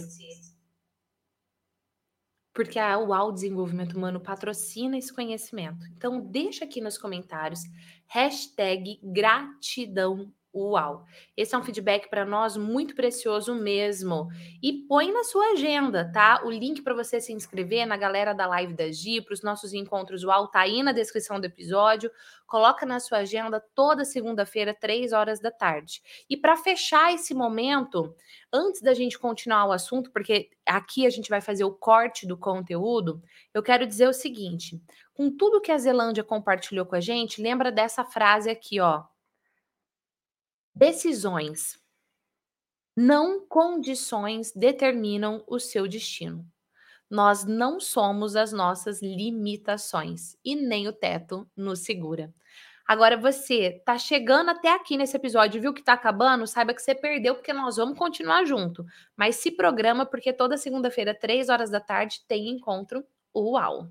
Porque a UAU Desenvolvimento Humano patrocina esse conhecimento. Então, deixa aqui nos comentários hashtag gratidão Uau! Esse é um feedback para nós muito precioso mesmo. E põe na sua agenda, tá? O link para você se inscrever na galera da live da Gi, para os nossos encontros Uau, tá aí na descrição do episódio. Coloca na sua agenda toda segunda-feira, três horas da tarde. E para fechar esse momento, antes da gente continuar o assunto, porque aqui a gente vai fazer o corte do conteúdo, eu quero dizer o seguinte: com tudo que a Zelândia compartilhou com a gente, lembra dessa frase aqui, ó. Decisões, não condições determinam o seu destino. Nós não somos as nossas limitações e nem o teto nos segura. Agora você tá chegando até aqui nesse episódio, viu que tá acabando? Saiba que você perdeu porque nós vamos continuar junto. Mas se programa porque toda segunda-feira, três horas da tarde, tem encontro Uau!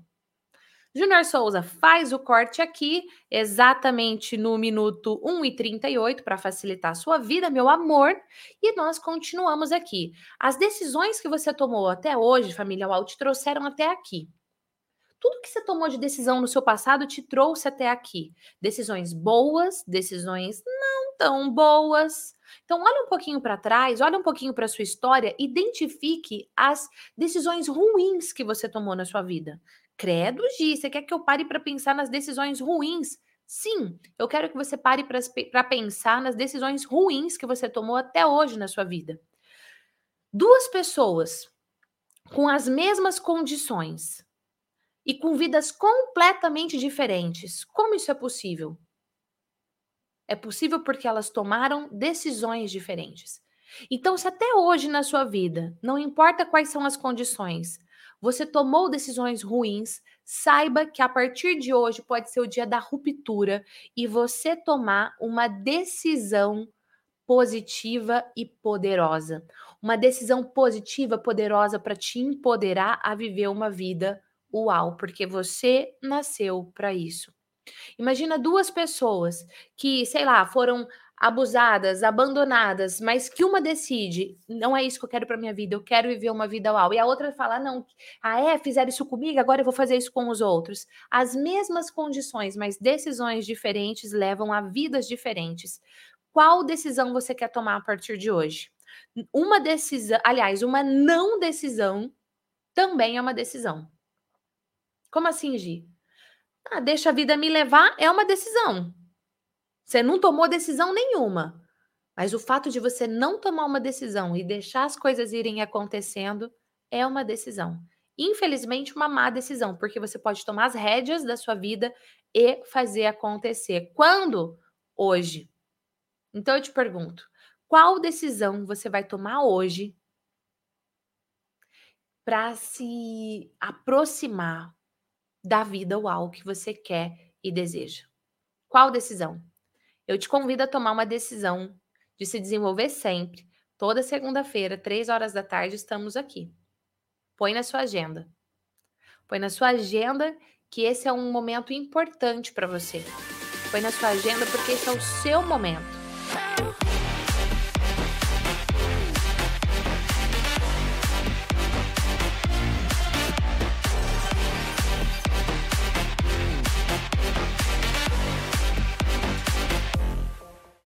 Júnior Souza faz o corte aqui, exatamente no minuto 1 e 38, para facilitar a sua vida, meu amor, e nós continuamos aqui. As decisões que você tomou até hoje, família Walt, te trouxeram até aqui. Tudo que você tomou de decisão no seu passado te trouxe até aqui? Decisões boas, decisões não tão boas. Então, olha um pouquinho para trás, olha um pouquinho para sua história, identifique as decisões ruins que você tomou na sua vida. Credo, Gi, você quer que eu pare para pensar nas decisões ruins? Sim, eu quero que você pare para pensar nas decisões ruins que você tomou até hoje na sua vida. Duas pessoas com as mesmas condições e com vidas completamente diferentes. Como isso é possível? É possível porque elas tomaram decisões diferentes. Então, se até hoje na sua vida, não importa quais são as condições, você tomou decisões ruins, saiba que a partir de hoje pode ser o dia da ruptura e você tomar uma decisão positiva e poderosa. Uma decisão positiva, poderosa para te empoderar a viver uma vida uau, porque você nasceu para isso. Imagina duas pessoas que, sei lá, foram abusadas, abandonadas, mas que uma decide, não é isso que eu quero para minha vida, eu quero viver uma vida uau. E a outra fala, não, ah é, fizeram isso comigo, agora eu vou fazer isso com os outros. As mesmas condições, mas decisões diferentes levam a vidas diferentes. Qual decisão você quer tomar a partir de hoje? Uma decisão, aliás, uma não decisão também é uma decisão. Como assim, Gi? Ah, deixa a vida me levar é uma decisão. Você não tomou decisão nenhuma. Mas o fato de você não tomar uma decisão e deixar as coisas irem acontecendo é uma decisão. Infelizmente, uma má decisão, porque você pode tomar as rédeas da sua vida e fazer acontecer. Quando? Hoje. Então eu te pergunto: qual decisão você vai tomar hoje para se aproximar da vida uau que você quer e deseja? Qual decisão? Eu te convido a tomar uma decisão de se desenvolver sempre. Toda segunda-feira, três horas da tarde, estamos aqui. Põe na sua agenda. Põe na sua agenda que esse é um momento importante para você. Põe na sua agenda porque esse é o seu momento.